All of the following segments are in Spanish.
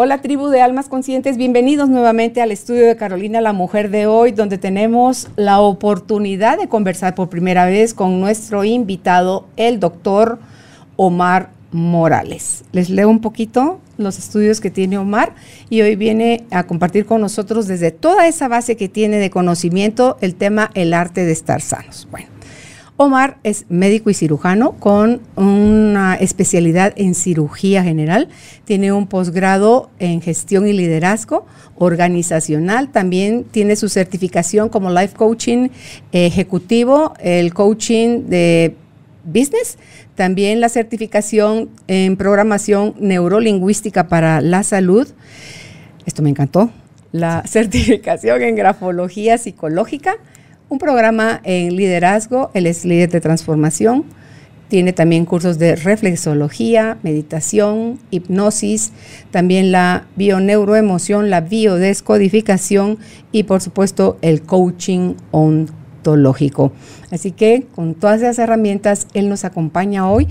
Hola tribu de almas conscientes, bienvenidos nuevamente al estudio de Carolina la Mujer de hoy, donde tenemos la oportunidad de conversar por primera vez con nuestro invitado, el doctor Omar Morales. Les leo un poquito los estudios que tiene Omar y hoy viene a compartir con nosotros desde toda esa base que tiene de conocimiento el tema el arte de estar sanos. Bueno, Omar es médico y cirujano con una especialidad en cirugía general, tiene un posgrado en gestión y liderazgo organizacional, también tiene su certificación como life coaching ejecutivo, el coaching de business, también la certificación en programación neurolingüística para la salud. Esto me encantó. La certificación en grafología psicológica, un programa en liderazgo, él es líder de transformación, tiene también cursos de reflexología, meditación, hipnosis, también la bioneuroemoción, la biodescodificación y por supuesto el coaching on Así que con todas esas herramientas, él nos acompaña hoy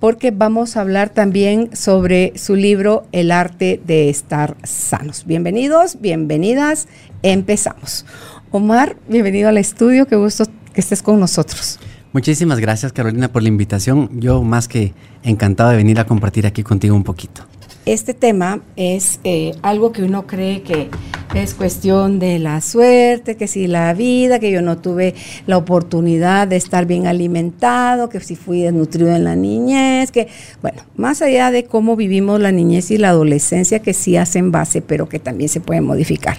porque vamos a hablar también sobre su libro El arte de estar sanos. Bienvenidos, bienvenidas, empezamos. Omar, bienvenido al estudio, qué gusto que estés con nosotros. Muchísimas gracias Carolina por la invitación. Yo más que encantado de venir a compartir aquí contigo un poquito este tema es eh, algo que uno cree que es cuestión de la suerte, que si la vida, que yo no tuve la oportunidad de estar bien alimentado, que si fui desnutrido en la niñez, que, bueno, más allá de cómo vivimos la niñez y la adolescencia, que sí hacen base, pero que también se pueden modificar.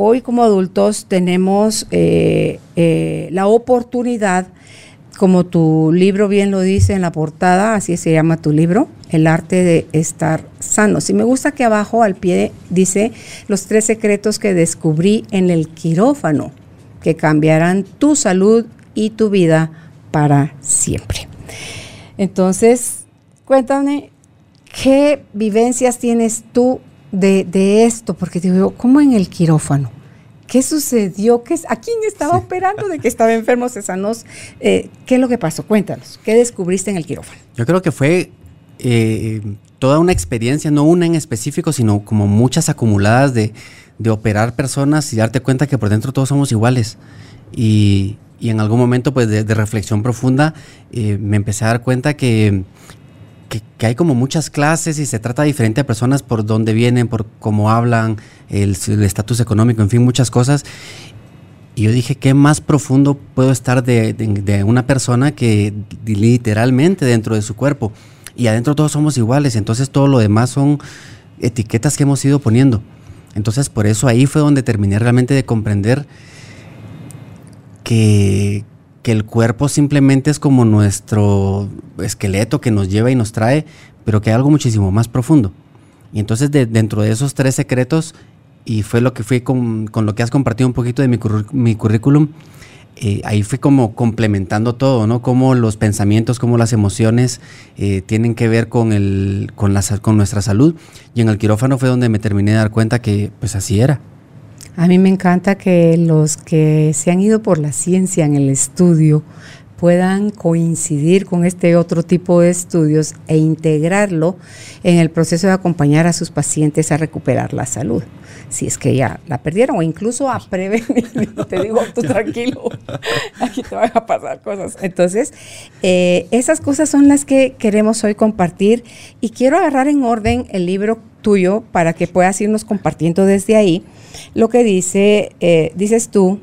Hoy como adultos tenemos eh, eh, la oportunidad como tu libro bien lo dice en la portada, así se llama tu libro, El arte de estar sano. Si me gusta que abajo al pie dice los tres secretos que descubrí en el quirófano, que cambiarán tu salud y tu vida para siempre. Entonces, cuéntame, ¿qué vivencias tienes tú de, de esto? Porque digo, ¿cómo en el quirófano? ¿Qué sucedió? ¿Qué, ¿A quién estaba operando de que estaba enfermo Cesanos? Eh, ¿Qué es lo que pasó? Cuéntanos, ¿qué descubriste en el quirófano? Yo creo que fue eh, toda una experiencia, no una en específico, sino como muchas acumuladas de, operar personas y darte cuenta que por dentro todos somos iguales. Y, en algún momento pues de, reflexión profunda eh, me empecé a dar cuenta que que, hay como muchas clases y se trata diferente a personas por dónde vienen, por cómo hablan, el estatus económico, en fin, muchas cosas. Y yo dije, ¿qué más profundo puedo estar de, de, una persona que literalmente dentro de su cuerpo? Y adentro todos somos iguales, entonces todo lo demás son etiquetas que hemos ido poniendo. Entonces por eso ahí fue donde terminé realmente de comprender que, que el cuerpo simplemente es como nuestro esqueleto que nos lleva y nos trae, pero que hay algo muchísimo más profundo. Y entonces dentro de esos tres secretos, y fue lo que fui con, con lo que has compartido un poquito de mi, mi currículum, eh, ahí fui como complementando todo, ¿no? Cómo los pensamientos, cómo las emociones eh, tienen que ver con, el, con, la, con nuestra salud. Y en el quirófano fue donde me terminé de dar cuenta que pues así era. A mí me encanta que los que se han ido por la ciencia en el estudio puedan coincidir con este otro tipo de estudios e integrarlo en el proceso de acompañar a sus pacientes a recuperar la salud. Si es que ya la perdieron o incluso a prevenir. te digo, tú tranquilo, aquí te van a pasar cosas. Entonces, eh, esas cosas son las que queremos hoy compartir y quiero agarrar en orden el libro tuyo para que puedas irnos compartiendo desde ahí lo que dice, eh, dices tú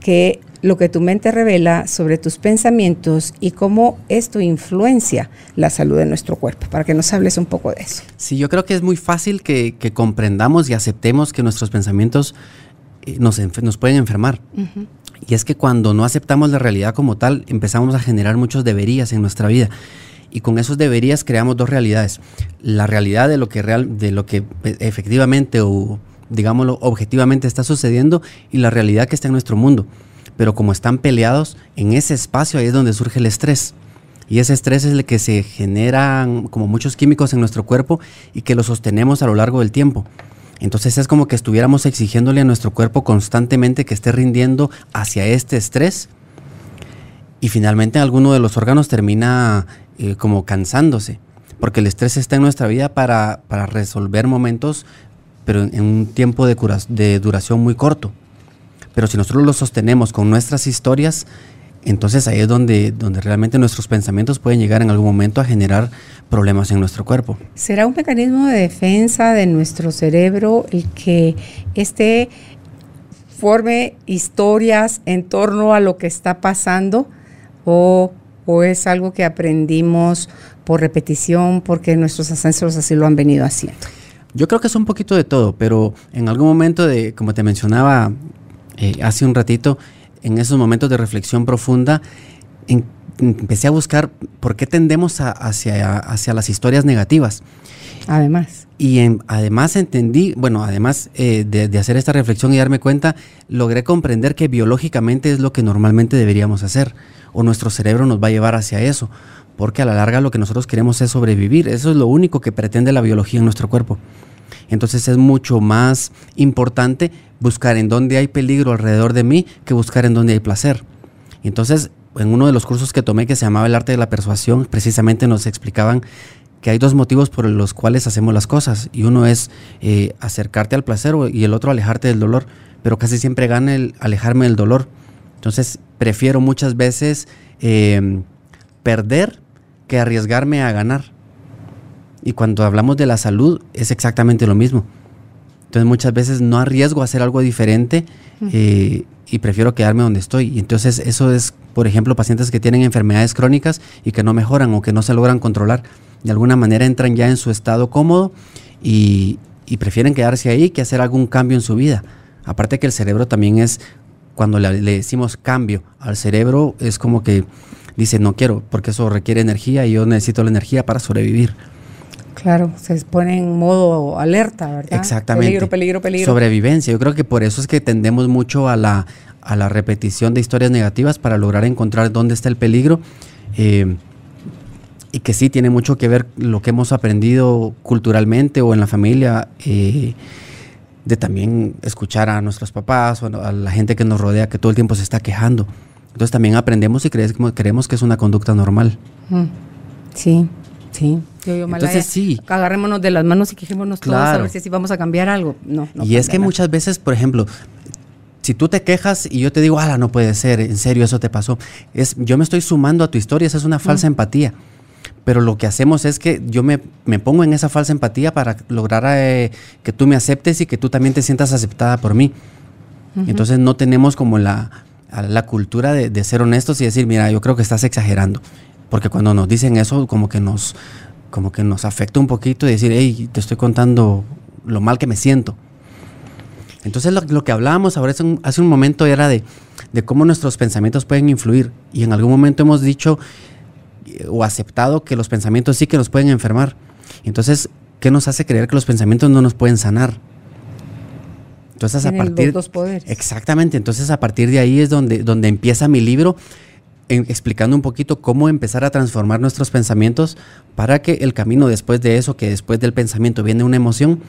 que lo que tu mente revela sobre tus pensamientos y cómo esto influencia la salud de nuestro cuerpo, para que nos hables un poco de eso. Sí, yo creo que es muy fácil que, comprendamos y aceptemos que nuestros pensamientos eh, nos, nos, pueden enfermar. Y es que cuando no aceptamos la realidad como tal, empezamos a generar muchos deberías en nuestra vida. Y con esos deberías creamos dos realidades. La realidad de lo que, real, de lo que eh, efectivamente o digámoslo, objetivamente está sucediendo y la realidad que está en nuestro mundo. Pero como están peleados, en ese espacio ahí es donde surge el estrés. Y ese estrés es el que se generan como muchos químicos en nuestro cuerpo y que lo sostenemos a lo largo del tiempo. Entonces es como que estuviéramos exigiéndole a nuestro cuerpo constantemente que esté rindiendo hacia este estrés y finalmente alguno de los órganos termina eh, como cansándose, porque el estrés está en nuestra vida para, resolver momentos, pero en, un tiempo de, de duración muy corto. Pero si nosotros lo sostenemos con nuestras historias, entonces ahí es donde, donde realmente nuestros pensamientos pueden llegar en algún momento a generar problemas en nuestro cuerpo. ¿Será un mecanismo de defensa de nuestro cerebro el que este forme historias en torno a lo que está pasando o, o es algo que aprendimos por repetición porque nuestros ancestros así lo han venido haciendo? Yo creo que es un poquito de todo, pero en algún momento de, como te mencionaba eh, hace un ratito, en esos momentos de reflexión profunda, empecé a buscar por qué tendemos hacia, hacia las historias negativas. Además. Y además entendí, bueno, además eh, de, hacer esta reflexión y darme cuenta, logré comprender que biológicamente es lo que normalmente deberíamos hacer, o nuestro cerebro nos va a llevar hacia eso, porque a la larga lo que nosotros queremos es sobrevivir, eso es lo único que pretende la biología en nuestro cuerpo. Entonces es mucho más importante buscar en dónde hay peligro alrededor de mí que buscar en dónde hay placer. Entonces, en uno de los cursos que tomé que se llamaba el arte de la persuasión, precisamente nos explicaban que hay dos motivos por los cuales hacemos las cosas. Y uno es eh, acercarte al placer y el otro alejarte del dolor. Pero casi siempre gana el alejarme del dolor. Entonces, prefiero muchas veces em, perder que arriesgarme a ganar. Y cuando hablamos de la salud es exactamente lo mismo. Entonces muchas veces no arriesgo a hacer algo diferente eh, y prefiero quedarme donde estoy. Y entonces eso es, por ejemplo, pacientes que tienen enfermedades crónicas y que no mejoran o que no se logran controlar. De alguna manera entran ya en su estado cómodo y, prefieren quedarse ahí que hacer algún cambio en su vida. Aparte que el cerebro también es, cuando le, le decimos cambio al cerebro, es como que dice no quiero, porque eso requiere energía y yo necesito la energía para sobrevivir. Claro, se pone en modo alerta, ¿verdad? Exactamente. Peligro, peligro, peligro. Sobrevivencia. Yo creo que por eso es que tendemos mucho a la, a la repetición de historias negativas para lograr encontrar dónde está el peligro. Eh, y que sí tiene mucho que ver lo que hemos aprendido culturalmente o en la familia, eh, de también escuchar a nuestros papás o a la gente que nos rodea que todo el tiempo se está quejando. Entonces también aprendemos y creemos, creemos que es una conducta normal. Mm. Sí. Sí. Entonces sí. Agarrémonos de las manos y quejémonos todos a ver si así vamos a cambiar algo. No, y es que muchas veces, por ejemplo, si tú te quejas y yo te digo, ala, no puede ser, en serio, eso te pasó, es, yo me estoy sumando a tu historia, esa es una falsa mm. empatía. Pero lo que hacemos es que yo me, pongo en esa falsa empatía para lograr eh, que tú me aceptes y que tú también te sientas aceptada por mí. Entonces no tenemos como la, la cultura de, de, ser honestos y decir, mira, yo creo que estás exagerando. Porque cuando nos dicen eso, como que nos, como que nos afecta un poquito y decir, hey, te estoy contando lo mal que me siento. Entonces lo, que hablábamos ahora hace un, momento era de, cómo nuestros pensamientos pueden influir. Y en algún momento hemos dicho eh, o aceptado que los pensamientos sí que nos pueden enfermar. Entonces, ¿qué nos hace creer que los pensamientos no nos pueden sanar? Entonces, a partir. Los dos poderes. Exactamente. Entonces, a partir de ahí es donde, donde empieza mi libro explicando un poquito cómo empezar a transformar nuestros pensamientos para que el camino después de eso, que después del pensamiento viene una emoción,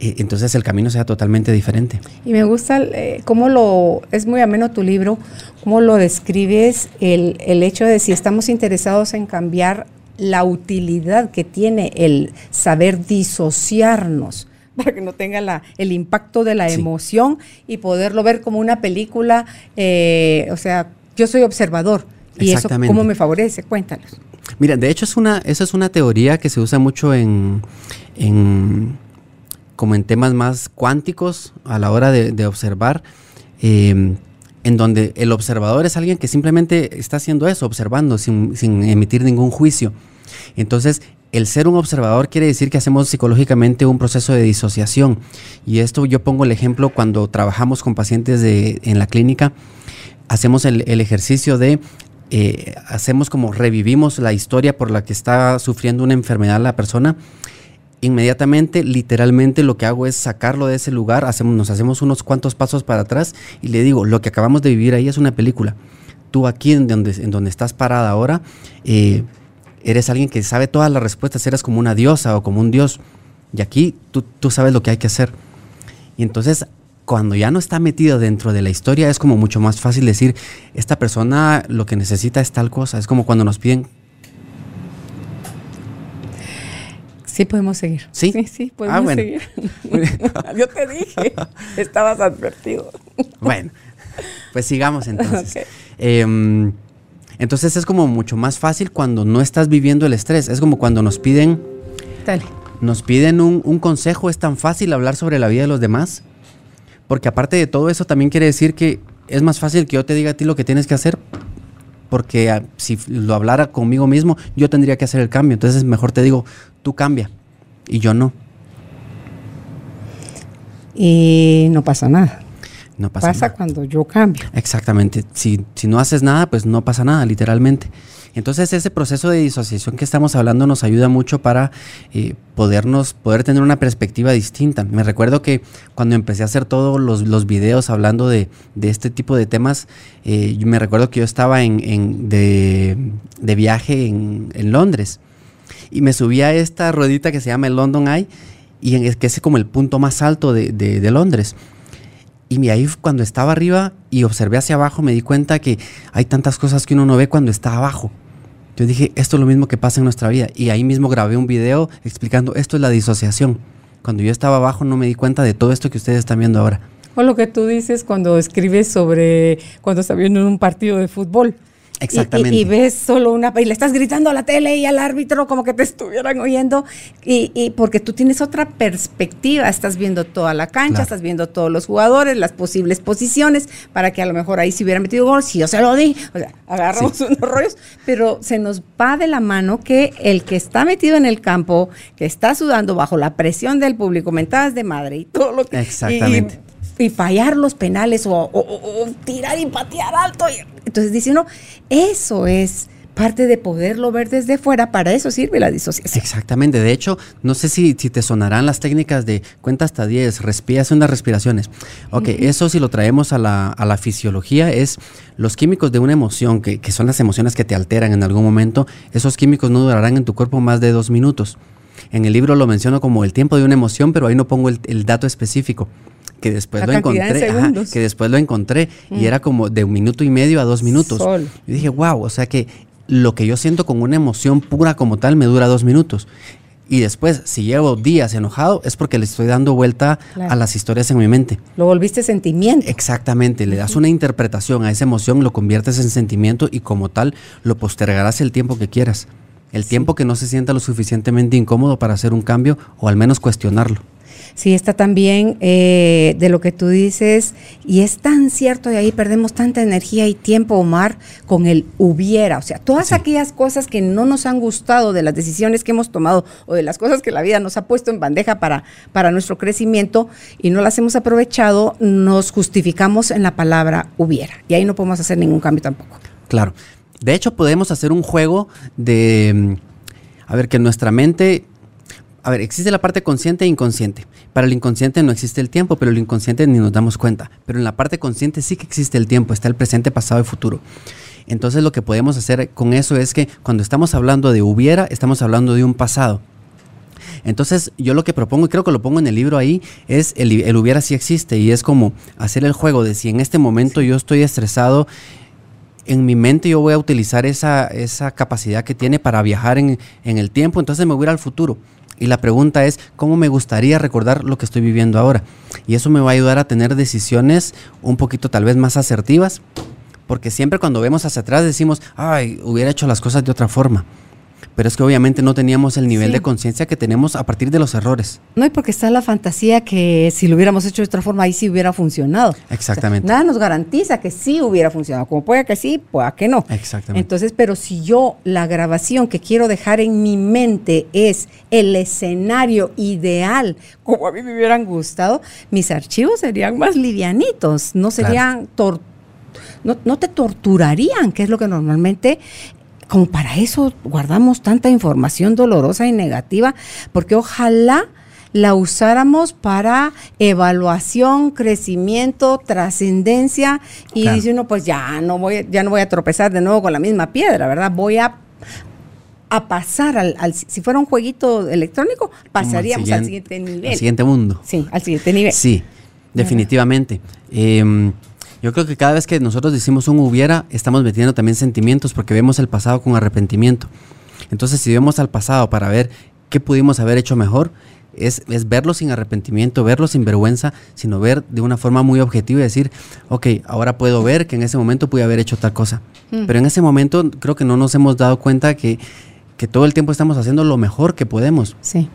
eh, entonces el camino sea totalmente diferente. Y me gusta eh, cómo lo, es muy ameno tu libro, cómo lo describes, el, el hecho de si estamos interesados en cambiar la utilidad que tiene el saber disociarnos para que no tenga la, el impacto de la emoción y poderlo ver como una película, eh, o sea, yo soy observador. ¿Y eso cómo me favorece? Cuéntanos. Mira, de hecho es una, esa es una teoría que se usa mucho en, como en temas más cuánticos a la hora de, observar, em, en donde el observador es alguien que simplemente está haciendo eso, observando sin, sin emitir ningún juicio. Entonces, el ser un observador quiere decir que hacemos psicológicamente un proceso de disociación. Y esto yo pongo el ejemplo cuando trabajamos con pacientes de, en la clínica hacemos el, ejercicio de, eh, hacemos como revivimos la historia por la que está sufriendo una enfermedad la persona. Inmediatamente, literalmente lo que hago es sacarlo de ese lugar, hacemos, nos hacemos unos cuantos pasos para atrás y le digo, lo que acabamos de vivir ahí es una película tú aquí en donde, en donde estás parada ahora, eh, eres alguien que sabe todas las respuestas, eres como una diosa o como un dios. Y aquí tú, tú sabes lo que hay que hacer. Y entonces cuando ya no está metido dentro de la historia es como mucho más fácil decir, esta persona lo que necesita es tal cosa. Es como cuando nos piden... Sí, podemos seguir. Sí, sí, podemos ah, bueno. seguir. Yo te dije, estabas advertido. Bueno, pues sigamos entonces. Em, entonces es como mucho más fácil cuando no estás viviendo el estrés. Es como cuando nos piden... Dale. Nos piden un, un consejo, es tan fácil hablar sobre la vida de los demás porque aparte de todo eso, también quiere decir que es más fácil que yo te diga a ti lo que tienes que hacer. Porque ah, si lo hablara conmigo mismo, yo tendría que hacer el cambio. Entonces mejor te digo, tú cambia y yo no. Y no pasa nada. No pasa, pasa cuando yo cambio. Exactamente. Si, si no haces nada, pues no pasa nada, literalmente. Entonces ese proceso de disociación que estamos hablando nos ayuda mucho para eh, podernos, poder tener una perspectiva distinta. Me recuerdo que cuando empecé a hacer todos los, videos hablando de, este tipo de temas, eh, me recuerdo que yo estaba en, de, viaje en, Londres y me subí a esta ruedita que se llama el London Eye y es que es como el punto más alto de, de Londres. Y ahí cuando estaba arriba y observé hacia abajo me di cuenta que hay tantas cosas que uno no ve cuando está abajo. Yo dije, esto es lo mismo que pasa en nuestra vida. Y ahí mismo grabé un video explicando, esto es la disociación. Cuando yo estaba abajo no me di cuenta de todo esto que ustedes están viendo ahora. O lo que tú dices cuando escribes sobre cuando está viendo un partido de fútbol. Exactamente. Y, ves solo una y le estás gritando a la tele y al árbitro como que te estuvieran oyendo y, porque tú tienes otra perspectiva, estás viendo toda la cancha, estás viendo todos los jugadores, las posibles posiciones para que a lo mejor ahí se hubiera metido gol, si yo se lo di, o sea, agarramos unos rollos, pero se nos va de la mano que el que está metido en el campo, que está sudando bajo la presión del público, mentadas de madre y todo lo que Exactamente y fallar los penales o, tirar y patear alto. Entonces dice uno, eso es parte de poderlo ver desde fuera, para eso sirve la disociación. Exactamente, de hecho, no sé si, si te sonarán las técnicas de cuenta hasta 10, respira, hace unas respiraciones. Ok, eso si lo traemos a la, a la, fisiología es los químicos de una emoción, que, que son las emociones que te alteran en algún momento, esos químicos no durarán en tu cuerpo más de dos minutos. En el libro lo menciono como el tiempo de una emoción, pero ahí no pongo el, el dato específico que después lo encontré, que después lo encontré y mm. era como de un minuto y medio a dos minutos. Y dije, wow, o sea que lo que yo siento con una emoción pura como tal me dura dos minutos. Y después, si llevo días enojado, es porque le estoy dando vuelta a las historias en mi mente. Lo volviste sentimiento. Exactamente, le das una interpretación a esa emoción, lo conviertes en sentimiento y como tal lo postergarás el tiempo que quieras. El tiempo que no se sienta lo suficientemente incómodo para hacer un cambio o al menos cuestionarlo. Sí, está también eh, de lo que tú dices, y es tan cierto, y ahí perdemos tanta energía y tiempo, Omar, con el hubiera. O sea, todas aquellas cosas que no nos han gustado de las decisiones que hemos tomado o de las cosas que la vida nos ha puesto en bandeja para, para nuestro crecimiento y no las hemos aprovechado, nos justificamos en la palabra hubiera. Y ahí no podemos hacer ningún cambio tampoco. Claro. De hecho, podemos hacer un juego de, mm, a ver, que nuestra mente a ver, existe la parte consciente e inconsciente. Para el inconsciente no existe el tiempo, pero el inconsciente ni nos damos cuenta. Pero en la parte consciente sí que existe el tiempo, está el presente, pasado y futuro. Entonces lo que podemos hacer con eso es que cuando estamos hablando de hubiera, estamos hablando de un pasado. Entonces yo lo que propongo, y creo que lo pongo en el libro ahí, es el, hubiera sí existe y es como hacer el juego de si en este momento yo estoy estresado, en mi mente yo voy a utilizar esa, esa capacidad que tiene para viajar en, en el tiempo, entonces me voy a ir al futuro. Y la pregunta es, ¿cómo me gustaría recordar lo que estoy viviendo ahora? Y eso me va a ayudar a tener decisiones un poquito tal vez más asertivas, porque siempre cuando vemos hacia atrás decimos, ay, hubiera hecho las cosas de otra forma pero es que obviamente no teníamos el nivel de conciencia que tenemos a partir de los errores. No, y porque está la fantasía que si lo hubiéramos hecho de otra forma, ahí sí hubiera funcionado. Exactamente. nada nos garantiza que sí hubiera funcionado, como puede que sí, pueda que no. Exactamente. Entonces, pero si yo la grabación que quiero dejar en mi mente es el escenario ideal, como a mí me hubieran gustado, mis archivos serían más livianitos, no serían no, no, te torturarían, que es lo que normalmente como para eso guardamos tanta información dolorosa y negativa, porque ojalá la usáramos para evaluación, crecimiento, trascendencia y dice uno pues ya no voy ya no voy a tropezar de nuevo con la misma piedra, ¿verdad? Voy a a pasar al, si fuera un jueguito electrónico, pasaríamos al siguiente nivel. Al siguiente mundo. Sí, al siguiente nivel. Sí, definitivamente. Yo creo que cada vez que nosotros decimos un hubiera, estamos metiendo también sentimientos porque vemos el pasado con arrepentimiento. Entonces, si vemos al pasado para ver qué pudimos haber hecho mejor, es, verlo sin arrepentimiento, verlo sin vergüenza, sino ver de una forma muy objetiva y decir, ok, ahora puedo ver que en ese momento pude haber hecho tal cosa. Mm. Pero en ese momento creo que no nos hemos dado cuenta que, que todo el tiempo estamos haciendo lo mejor que podemos. Sí.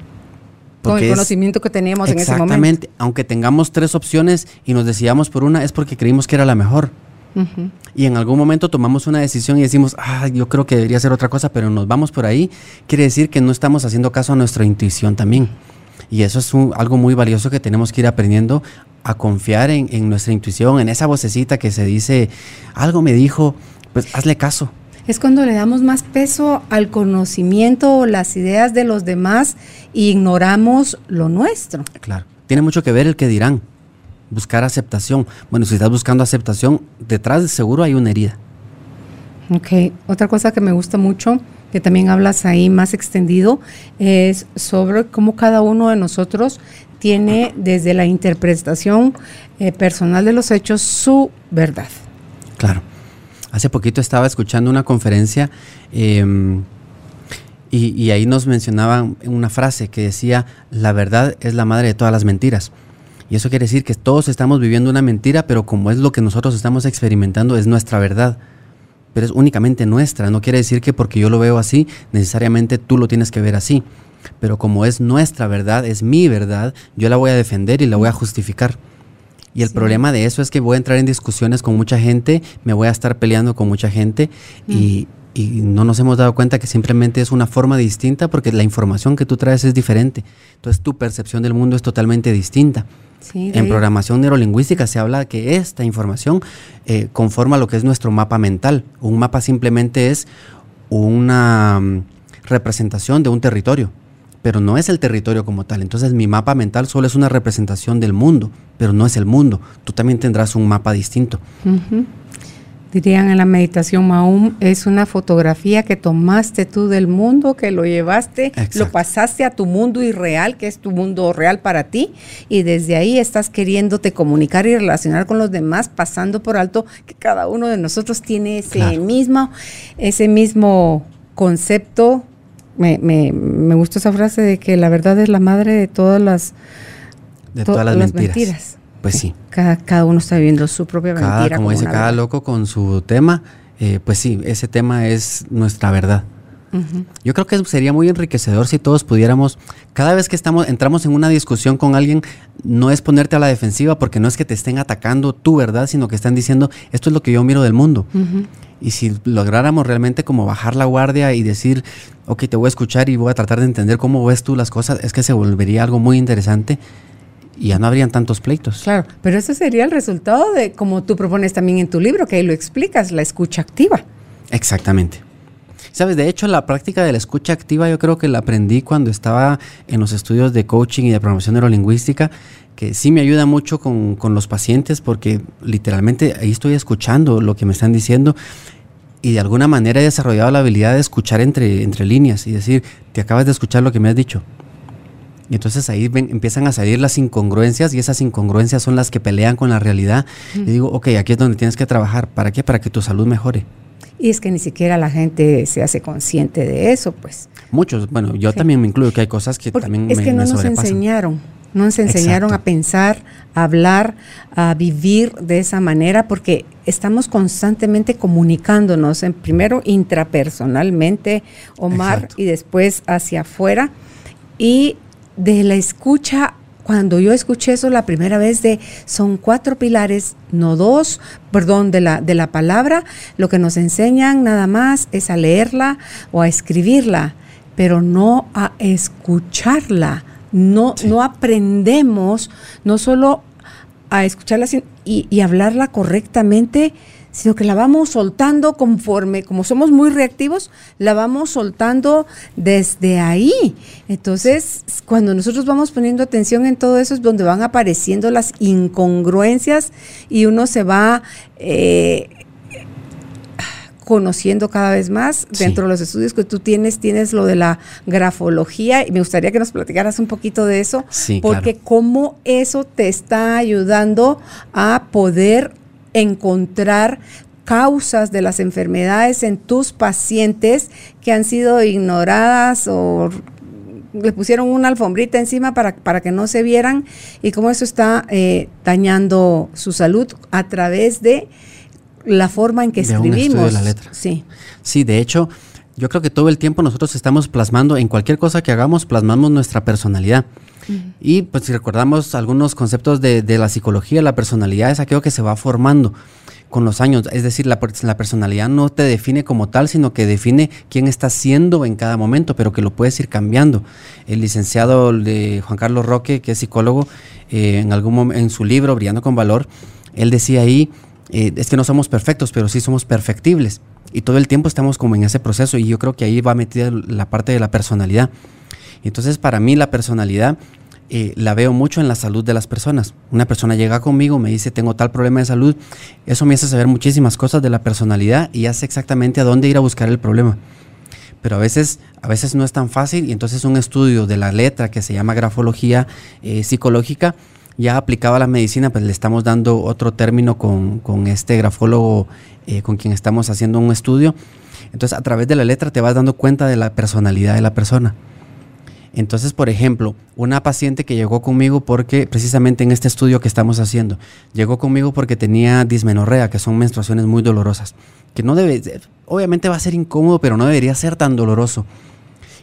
Con el conocimiento que teníamos en ese momento. Exactamente. Aunque tengamos tres opciones y nos decidamos por una, es porque creímos que era la mejor. Y en algún momento tomamos una decisión y decimos, ah, yo creo que debería ser otra cosa, pero nos vamos por ahí. Quiere decir que no estamos haciendo caso a nuestra intuición también. Y eso es algo muy valioso que tenemos que ir aprendiendo a confiar en, en nuestra intuición, en esa vocecita que se dice, algo me dijo, pues hazle caso es cuando le damos más peso al conocimiento o las ideas de los demás e ignoramos lo nuestro. Claro, tiene mucho que ver el que dirán, buscar aceptación. Bueno, si estás buscando aceptación, detrás de seguro hay una herida. Ok, otra cosa que me gusta mucho, que también hablas ahí más extendido, es sobre cómo cada uno de nosotros tiene desde la interpretación eh, personal de los hechos su verdad. Claro. Hace poquito estaba escuchando una conferencia em, y, ahí nos mencionaban una frase que decía, la verdad es la madre de todas las mentiras. Y eso quiere decir que todos estamos viviendo una mentira, pero como es lo que nosotros estamos experimentando, es nuestra verdad. Pero es únicamente nuestra. No quiere decir que porque yo lo veo así, necesariamente tú lo tienes que ver así. Pero como es nuestra verdad, es mi verdad, yo la voy a defender y la voy a justificar. Y el problema de eso es que voy a entrar en discusiones con mucha gente, me voy a estar peleando con mucha gente y, no nos hemos dado cuenta que simplemente es una forma distinta porque la información que tú traes es diferente. Entonces tu percepción del mundo es totalmente distinta. en programación neurolingüística se habla que esta información eh, conforma lo que es nuestro mapa mental. Un mapa simplemente es una mm, representación de un territorio pero no es el territorio como tal. Entonces mi mapa mental solo es una representación del mundo, pero no es el mundo. Tú también tendrás un mapa distinto. Dirían en la meditación Mahum, es una fotografía que tomaste tú del mundo, que lo llevaste, lo pasaste a tu mundo irreal, que es tu mundo real para ti, y desde ahí estás queriéndote comunicar y relacionar con los demás, pasando por alto que cada uno de nosotros tiene ese mismo, ese mismo concepto me, me, me gustó esa frase de que la verdad es la madre de todas las, de todas las, mentiras. Pues sí. Cada, cada, uno está viviendo su propia mentira. Como, dice cada loco con su tema, eh, pues sí, ese tema es nuestra verdad. Yo creo que sería muy enriquecedor si todos pudiéramos, cada vez que estamos, entramos en una discusión con alguien, no es ponerte a la defensiva porque no es que te estén atacando tu verdad, sino que están diciendo, esto es lo que yo miro del mundo. Y si lográramos realmente como bajar la guardia y decir, ok, te voy a escuchar y voy a tratar de entender cómo ves tú las cosas, es que se volvería algo muy interesante y ya no habrían tantos pleitos. Claro, pero ese sería el resultado de, como tú propones también en tu libro, que ahí lo explicas, la escucha activa. Exactamente. Sabes, de hecho, la práctica de la escucha activa yo creo que la aprendí cuando estaba en los estudios de coaching y de programación neurolingüística, que sí me ayuda mucho con, con los pacientes porque literalmente ahí estoy escuchando lo que me están diciendo y de alguna manera he desarrollado la habilidad de escuchar entre, entre líneas y decir, te acabas de escuchar lo que me has dicho. Y entonces ahí empiezan a salir las incongruencias y esas incongruencias son las que pelean con la realidad. Y digo, ok, aquí es donde tienes que trabajar. ¿Para qué? Para que tu salud mejore. Y es que ni siquiera la gente se hace consciente de eso, pues. Muchos, bueno, yo también me incluyo que hay cosas que también es que no nos enseñaron no nos enseñaron a pensar, a hablar, a vivir de esa manera, porque estamos constantemente comunicándonos, en, primero intrapersonalmente, Omar, y después hacia afuera. Y de la escucha, cuando yo escuché eso la primera vez de son cuatro pilares, no dos, perdón, de la, de la palabra, lo que nos enseñan nada más es a leerla o a escribirla, pero no a escucharla no, no aprendemos no solo a escucharla y, hablarla correctamente, sino que la vamos soltando conforme, como somos muy reactivos, la vamos soltando desde ahí. Entonces, cuando nosotros vamos poniendo atención en todo eso es donde van apareciendo las incongruencias y uno se va... Eh, conociendo cada vez más. Dentro de los estudios que tú tienes, tienes lo de la grafología y me gustaría que nos platicaras un poquito de eso, porque cómo eso te está ayudando a poder encontrar causas de las enfermedades en tus pacientes que han sido ignoradas o le pusieron una alfombrita encima para, para que no se vieran y cómo eso está eh, dañando su salud a través de la forma en que escribimos. la letra. Sí. Sí, de hecho, yo creo que todo el tiempo nosotros estamos plasmando, en cualquier cosa que hagamos, plasmamos nuestra personalidad. Y pues si recordamos algunos conceptos de, la psicología, la personalidad es aquello que se va formando con los años. Es decir, la, la, personalidad no te define como tal, sino que define quién estás siendo en cada momento, pero que lo puedes ir cambiando. El licenciado de Juan Carlos Roque, que es psicólogo, eh, en, algún en su libro, Brillando con Valor, él decía ahí eh, es que no somos perfectos, pero sí somos perfectibles. Y todo el tiempo estamos como en ese proceso y yo creo que ahí va metida la parte de la personalidad. Entonces para mí la personalidad eh, la veo mucho en la salud de las personas. Una persona llega conmigo, me dice tengo tal problema de salud, eso me hace saber muchísimas cosas de la personalidad y hace exactamente a dónde ir a buscar el problema. Pero a veces, a veces no es tan fácil y entonces un estudio de la letra que se llama grafología eh, psicológica ya aplicaba la medicina, pues le estamos dando otro término con, este grafólogo eh, con quien estamos haciendo un estudio. Entonces, a través de la letra te vas dando cuenta de la personalidad de la persona. Entonces, por ejemplo, una paciente que llegó conmigo porque, precisamente en este estudio que estamos haciendo, llegó conmigo porque tenía dismenorrea, que son menstruaciones muy dolorosas, que no debe, obviamente va a ser incómodo, pero no debería ser tan doloroso.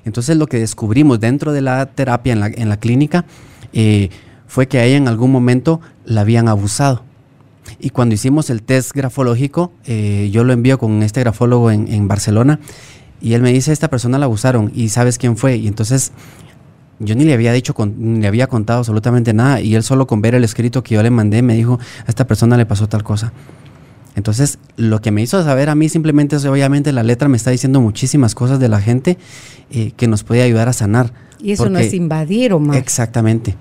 Entonces, lo que descubrimos dentro de la terapia en la, en la clínica, eh, fue que a ella en algún momento la habían abusado. Y cuando hicimos el test grafológico, eh, yo lo envío con este grafólogo en, Barcelona y él me dice, esta persona la abusaron y sabes quién fue. Y entonces yo ni le había dicho, ni le había contado absolutamente nada y él solo con ver el escrito que yo le mandé me dijo, a esta persona le pasó tal cosa. Entonces, lo que me hizo saber a mí simplemente es, obviamente, la letra me está diciendo muchísimas cosas de la gente eh, que nos puede ayudar a sanar. Y eso no es invadir, Omar. Exactamente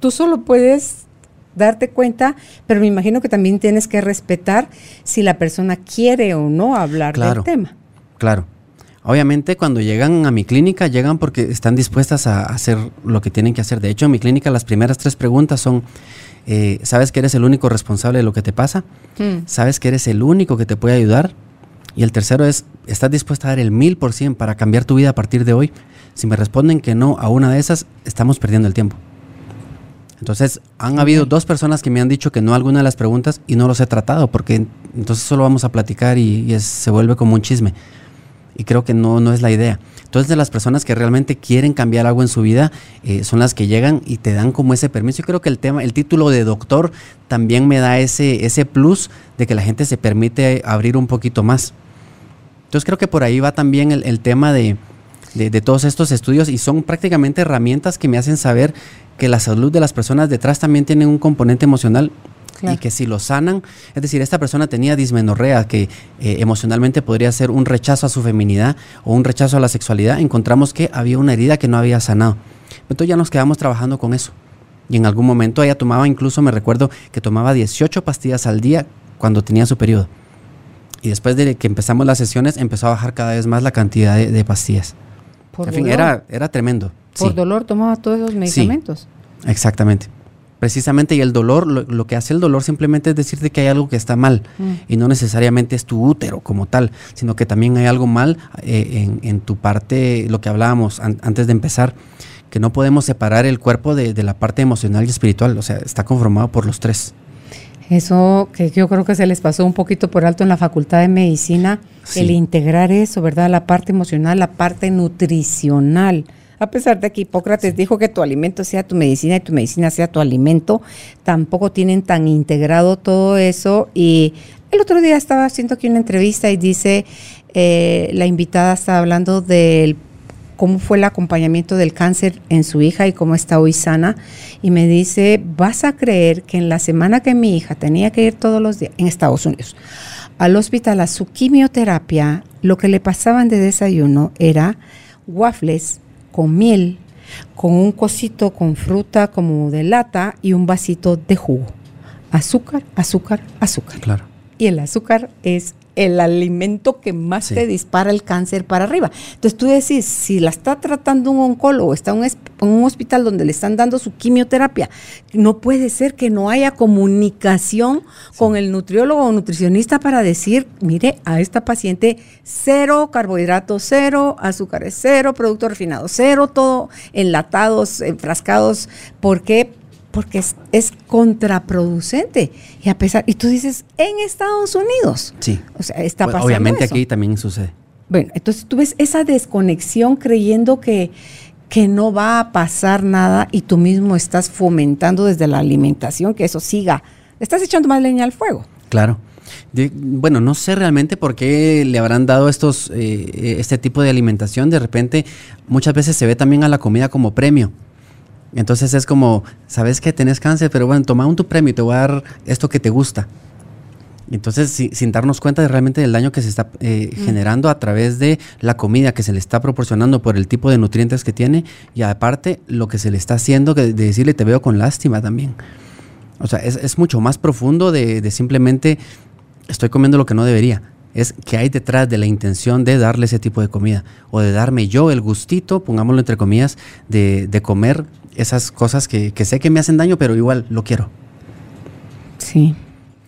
tú solo puedes darte cuenta, pero me imagino que también tienes que respetar si la persona quiere o no hablar del tema. Claro. Obviamente cuando llegan a mi clínica llegan porque están dispuestas a hacer lo que tienen que hacer. De hecho, en mi clínica las primeras tres preguntas son, eh, ¿sabes que eres el único responsable de lo que te pasa? Hmm. ¿Sabes que eres el único que te puede ayudar? Y el tercero es, ¿estás dispuesta a dar el mil por cien para cambiar tu vida a partir de hoy? Si me responden que no a una de esas, estamos perdiendo el tiempo. Entonces, han habido dos personas que me han dicho que no alguna de las preguntas y no los he tratado, porque entonces solo vamos a platicar y, se vuelve como un chisme. Y creo que no, no es la idea. Entonces, de las personas que realmente quieren cambiar algo en su vida, eh, son las que llegan y te dan como ese permiso. Yo creo que el tema, el título de doctor también me da ese, ese plus de que la gente se permite abrir un poquito más. Entonces, creo que por ahí va también el, tema de, de, todos estos estudios y son prácticamente herramientas que me hacen saber que la salud de las personas detrás también tiene un componente emocional y que si lo sanan, es decir, esta persona tenía dismenorrea, que eh, emocionalmente podría ser un rechazo a su feminidad o un rechazo a la sexualidad, encontramos que había una herida que no había sanado. Entonces ya nos quedamos trabajando con eso. Y en algún momento ella tomaba, incluso me recuerdo que tomaba 18 pastillas al día cuando tenía su periodo. Y después de que empezamos las sesiones, empezó a bajar cada vez más la cantidad de, pastillas. en fin, era, era tremendo. Por dolor tomaba todos esos medicamentos. exactamente. Precisamente, y el dolor, lo, que hace el dolor simplemente es decirte que hay algo que está mal, mm. y no necesariamente es tu útero como tal, sino que también hay algo mal eh, en, tu parte, lo que hablábamos antes de empezar, que no podemos separar el cuerpo de, la parte emocional y espiritual, o sea, está conformado por los tres. Eso que yo creo que se les pasó un poquito por alto en la Facultad de Medicina, el integrar eso, ¿verdad? La parte emocional, la parte nutricional a pesar de que Hipócrates dijo que tu alimento sea tu medicina y tu medicina sea tu alimento, tampoco tienen tan integrado todo eso. Y el otro día estaba haciendo aquí una entrevista y dice, eh, la invitada estaba hablando del cómo fue el acompañamiento del cáncer en su hija y cómo está hoy sana. Y me dice, vas a creer que en la semana que mi hija tenía que ir todos los días, en Estados Unidos, al hospital a su quimioterapia, lo que le pasaban de desayuno era waffles con miel, con un cosito con fruta como de lata y un vasito de jugo. Azúcar, azúcar, azúcar. Claro. Y el azúcar es el alimento que más te dispara el cáncer para arriba. Entonces tú decís, si la está tratando un oncólogo, está en un, hospital donde le están dando su quimioterapia, no puede ser que no haya comunicación con el nutriólogo o nutricionista para decir, mire, a esta paciente cero carbohidratos, cero azúcares, cero productos refinados, cero todo enlatados, enfrascados. ¿Por qué? Porque es, contraproducente. Y a pesar, y tú dices, en Estados Unidos. Sí. O sea, está pues, pasando. Obviamente aquí también sucede. Bueno, entonces tú ves esa desconexión creyendo que, que no va a pasar nada y tú mismo estás fomentando desde la alimentación que eso siga. estás echando más leña al fuego. Claro. bueno, no sé realmente por qué le habrán dado estos, eh, este tipo de alimentación. De repente, muchas veces se ve también a la comida como premio. Entonces es como, sabes que tenés cáncer, pero bueno, toma un tu premio y te voy a dar esto que te gusta. Entonces, sin darnos cuenta de realmente del daño que se está eh, mm. generando a través de la comida que se le está proporcionando por el tipo de nutrientes que tiene y aparte lo que se le está haciendo de, decirle te veo con lástima también. O sea, es, mucho más profundo de, de, simplemente estoy comiendo lo que no debería. Es que hay detrás de la intención de darle ese tipo de comida o de darme yo el gustito, pongámoslo entre comillas, de, de comer esas cosas que, sé que me hacen daño, pero igual lo quiero. Sí.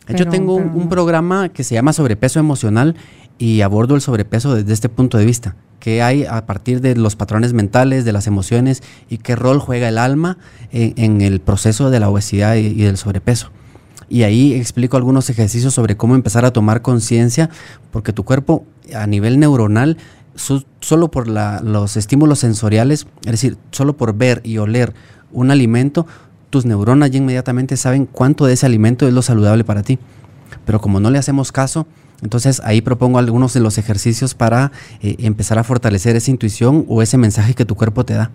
Yo tengo un, programa que se llama Sobrepeso Emocional y abordo el sobrepeso desde este punto de vista. ¿Qué hay a partir de los patrones mentales, de las emociones y qué rol juega el alma en, el proceso de la obesidad y, del sobrepeso? Y ahí explico algunos ejercicios sobre cómo empezar a tomar conciencia, porque tu cuerpo a nivel neuronal solo por los estímulos sensoriales, es decir, solo por ver y oler un alimento, tus neuronas ya inmediatamente saben cuánto de ese alimento es lo saludable para ti. Pero como no le hacemos caso, entonces ahí propongo algunos de los ejercicios para eh, empezar a fortalecer esa intuición o ese mensaje que tu cuerpo te da.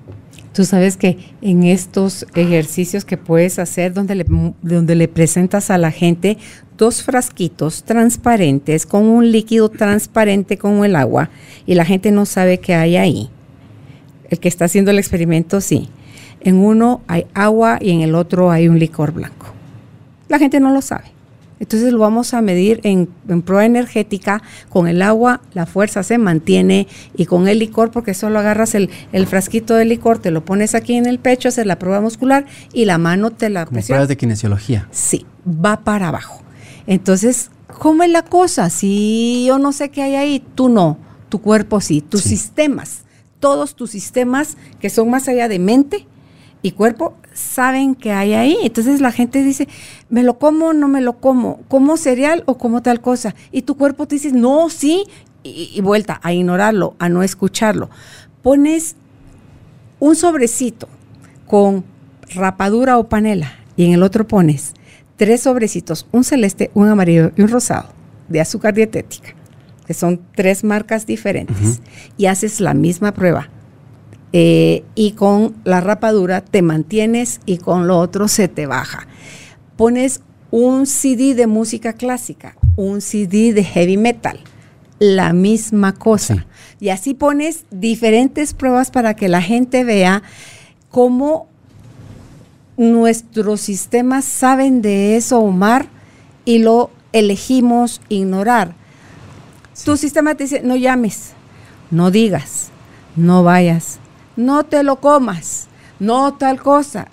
Tú sabes que en estos ejercicios que puedes hacer donde le, donde le presentas a la gente dos frasquitos transparentes con un líquido transparente como el agua y la gente no sabe qué hay ahí. El que está haciendo el experimento sí. En uno hay agua y en el otro hay un licor blanco. La gente no lo sabe. Entonces lo vamos a medir en, prueba energética. Con el agua la fuerza se mantiene y con el licor, porque solo agarras el, frasquito de licor, te lo pones aquí en el pecho, haces la prueba muscular y la mano te la Como pruebas de kinesiología. Sí, va para abajo. Entonces, ¿cómo es la cosa? Si yo no sé qué hay ahí, tú no, tu cuerpo sí, tus sistemas, todos tus sistemas que son más allá de mente y cuerpo saben que hay ahí. Entonces la gente dice, ¿me lo como o no me lo como? ¿Como cereal o como tal cosa? Y tu cuerpo te dice, no, sí, y, vuelta a ignorarlo, a no escucharlo. Pones un sobrecito con rapadura o panela y en el otro pones tres sobrecitos, un celeste, un amarillo y un rosado de azúcar dietética, que son tres marcas diferentes, y haces la misma prueba eh, y con la rapadura te mantienes y con lo otro se te baja. Pones un CD de música clásica, un CD de heavy metal, la misma cosa. Y así pones diferentes pruebas para que la gente vea cómo nuestros sistemas saben de eso, Omar, y lo elegimos ignorar. Tu sistema te dice, no llames, no digas, no vayas, no te lo comas, no tal cosa.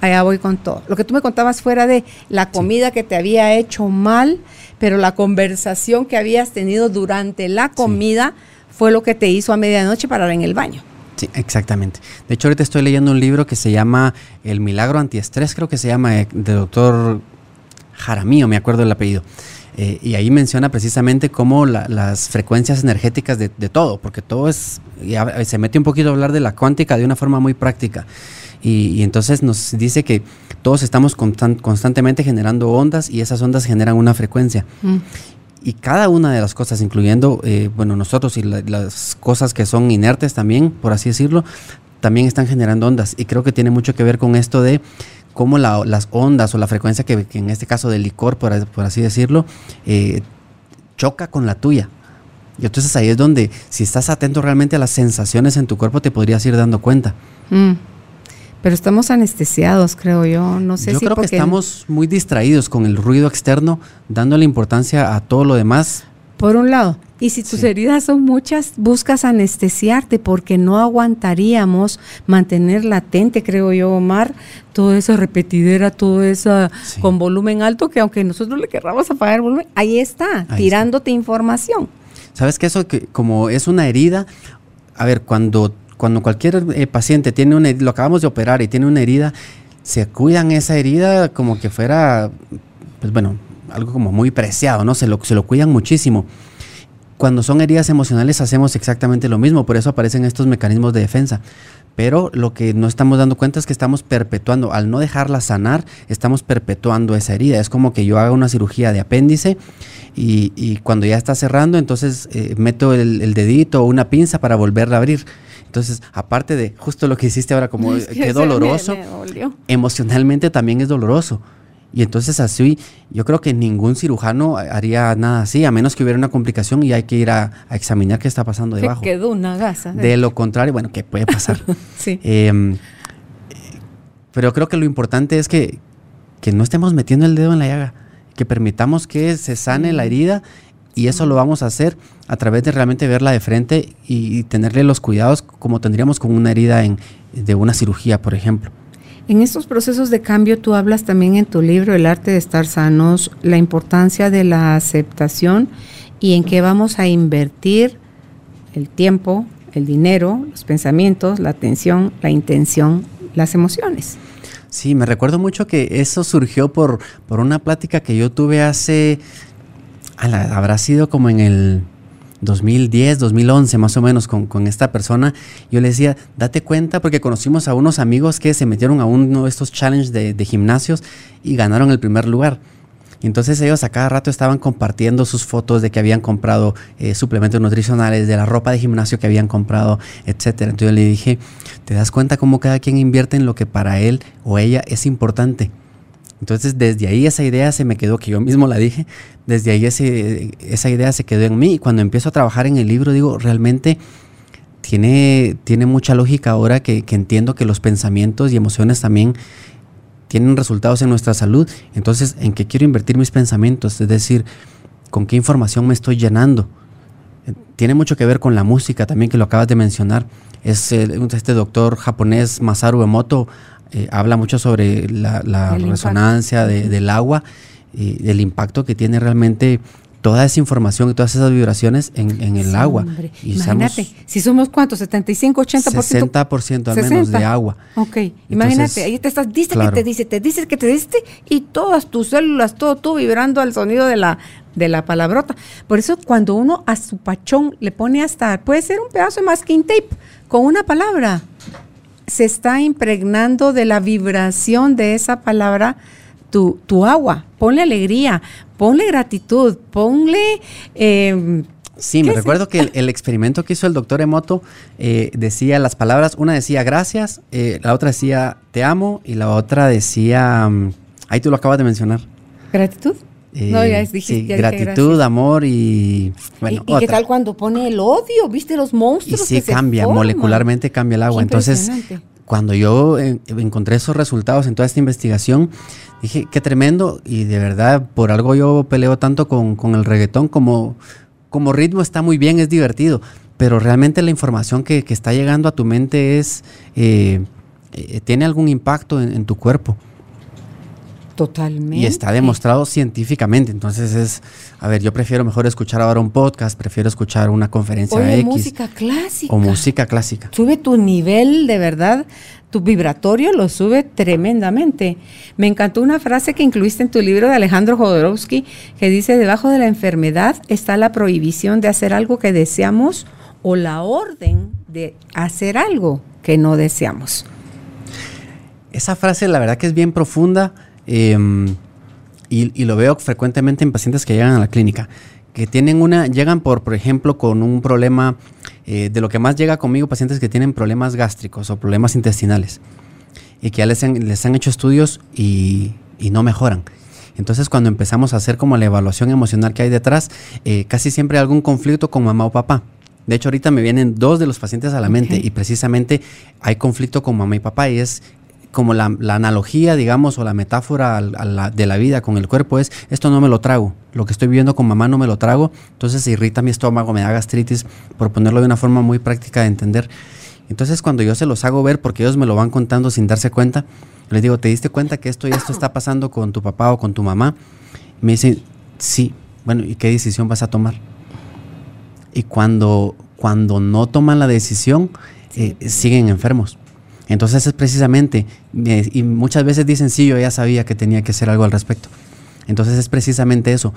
Allá voy con todo. Lo que tú me contabas fuera de la comida que te había hecho mal, pero la conversación que habías tenido durante la comida fue lo que te hizo a medianoche parar en el baño. Sí, exactamente. De hecho, ahorita estoy leyendo un libro que se llama El milagro antiestrés, creo que se llama, eh, de doctor Jaramillo, me acuerdo el apellido. Eh, y ahí menciona precisamente cómo las frecuencias energéticas de, todo, porque todo es, se mete un poquito a hablar de la cuántica de una forma muy práctica. Y, entonces nos dice que todos estamos constantemente generando ondas y esas ondas generan una frecuencia. Mm. Y cada una de las cosas, incluyendo, eh, bueno, nosotros y las cosas que son inertes también, por así decirlo, también están generando ondas. Y creo que tiene mucho que ver con esto de cómo las ondas o la frecuencia que, en este caso del licor, por, así decirlo, eh, choca con la tuya. Y entonces ahí es donde, si estás atento realmente a las sensaciones en tu cuerpo, te podrías ir dando cuenta. Mm. Pero estamos anestesiados, creo yo. No sé yo creo que estamos muy distraídos con el ruido externo, dándole importancia a todo lo demás. Por un lado. Y si tus heridas son muchas, buscas anestesiarte porque no aguantaríamos mantener latente, creo yo, Omar, todo eso repetidera, todo eso con volumen alto, que aunque nosotros le querramos apagar el volumen, ahí está, tirándote información. ¿Sabes que eso que como es una herida? A ver, cuando, cuando cualquier eh, paciente tiene una lo acabamos de operar y tiene una herida, se cuidan esa herida como que fuera, pues bueno, algo como muy preciado, ¿no? Se lo, se lo cuidan muchísimo. Cuando son heridas emocionales hacemos exactamente lo mismo, por eso aparecen estos mecanismos de defensa. Pero lo que no estamos dando cuenta es que estamos perpetuando, al no dejarla sanar, estamos perpetuando esa herida. Es como que yo haga una cirugía de apéndice y, cuando ya está cerrando, entonces eh, meto el, dedito o una pinza para volverla a abrir. Entonces, aparte de justo lo que hiciste ahora, como que, doloroso, emocionalmente también es doloroso. Y entonces así, yo creo que ningún cirujano haría nada así, a menos que hubiera una complicación y hay que ir a, examinar qué está pasando debajo. quedó una gasa. De lo contrario, bueno, ¿qué puede pasar? sí. Em, pero creo que lo importante es que, no estemos metiendo el dedo en la llaga, que permitamos que se sane la herida y eso lo vamos a hacer a través de realmente verla de frente y, tenerle los cuidados como tendríamos con una herida en, de una cirugía, por ejemplo. En estos procesos de cambio tú hablas también en tu libro El arte de estar sanos, la importancia de la aceptación y en qué vamos a invertir el tiempo, el dinero, los pensamientos, la atención, la intención, las emociones. Sí, me recuerdo mucho que eso surgió por, por una plática que yo tuve hace, habrá sido como en el 2010, 2011 más o menos con, esta persona, yo le decía, date cuenta porque conocimos a unos amigos que se metieron a uno de estos challenges de, gimnasios y ganaron el primer lugar. Entonces ellos a cada rato estaban compartiendo sus fotos de que habían comprado eh, suplementos nutricionales, de la ropa de gimnasio que habían comprado, etc. Entonces yo le dije, ¿te das cuenta cómo cada quien invierte en lo que para él o ella es importante? Entonces desde ahí esa idea se me quedó, que yo mismo la dije, desde ahí esa idea se quedó en mí y cuando empiezo a trabajar en el libro digo, realmente tiene, tiene mucha lógica ahora que, entiendo que los pensamientos y emociones también tienen resultados en nuestra salud. Entonces, ¿en qué quiero invertir mis pensamientos? Es decir, ¿con qué información me estoy llenando? Tiene mucho que ver con la música también, que lo acabas de mencionar. Es este doctor japonés Masaru Emoto eh, habla mucho sobre la, resonancia del agua, y el impacto que tiene realmente toda esa información y todas esas vibraciones en, el agua. imagínate, si somos cuántos, 75, 80%. 60% al menos de agua. Ok, imagínate, ahí te estás, dice que te dice, te dice que te dice y todas tus células, todo tú vibrando al sonido de la, de la palabrota. Por eso cuando uno a su pachón le pone hasta, puede ser un pedazo de masking tape con una palabra se está impregnando de la vibración de esa palabra tu, tu agua. Ponle alegría, ponle gratitud, ponle... Eh, sí, me recuerdo que el, experimento que hizo el doctor Emoto eh, decía las palabras, una decía gracias, eh, la otra decía te amo y la otra decía, mm, ahí tú lo acabas de mencionar. ¿Gratitud? No, ya es, dijiste, sí, gratitud, amor y bueno. ¿Y, qué tal cuando pone el odio? ¿Viste los monstruos? Y sí cambia, molecularmente cambia el agua. Entonces, cuando yo encontré esos resultados en toda esta investigación, dije, qué tremendo. Y de verdad, por algo yo peleo tanto con, el reggaetón como, como ritmo está muy bien, es divertido. Pero realmente la información que, está llegando a tu mente es, eh, eh, tiene algún impacto en tu cuerpo. Totalmente. Y está demostrado científicamente. Entonces es, a ver, yo prefiero mejor escuchar ahora un podcast, prefiero escuchar una conferencia Oye, X. música clásica. O música clásica. Sube tu nivel de verdad, tu vibratorio lo sube tremendamente. Me encantó una frase que incluiste en tu libro de Alejandro Jodorowsky que dice, debajo de la enfermedad está la prohibición de hacer algo que deseamos o la orden de hacer algo que no deseamos. Esa frase la verdad que es bien profunda Em, y, lo veo frecuentemente en pacientes que llegan a la clínica. que tienen una, llegan por, por ejemplo, con un problema, eh, de lo que más llega conmigo, pacientes que tienen problemas gástricos o problemas intestinales y que ya les han, les han hecho estudios y, y no mejoran. Entonces cuando empezamos a hacer como la evaluación emocional que hay detrás, eh, casi siempre hay algún conflicto con mamá o papá. De hecho, ahorita me vienen dos de los pacientes a la mente y precisamente hay conflicto con mamá y papá y es como la, analogía, digamos, o la metáfora de la vida con el cuerpo es, esto no me lo trago, lo que estoy viviendo con mamá no me lo trago, entonces irrita mi estómago, me da gastritis, por ponerlo de una forma muy práctica de entender. Entonces cuando yo se los hago ver, porque ellos me lo van contando sin darse cuenta, les digo, ¿te diste cuenta que esto y esto está pasando con tu papá o con tu mamá? me dicen, sí, bueno, ¿y qué decisión vas a tomar? Y cuando, cuando no toman la decisión, eh, siguen enfermos. Entonces es precisamente, y muchas veces dicen, sí, yo ya sabía que tenía que hacer algo al respecto. Entonces es precisamente eso.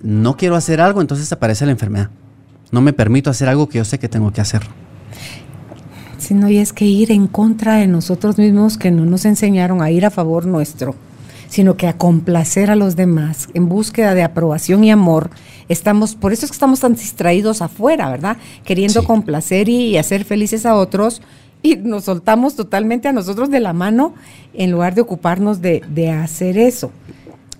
No quiero hacer algo, entonces aparece la enfermedad. No me permito hacer algo que yo sé que tengo que hacer. Sino y es que ir en contra de nosotros mismos que no nos enseñaron a ir a favor nuestro, sino que a complacer a los demás en búsqueda de aprobación y amor. Estamos, por eso es que estamos tan distraídos afuera, ¿verdad? Queriendo complacer y hacer felices a otros y nos soltamos totalmente a nosotros de la mano en lugar de ocuparnos de, hacer eso.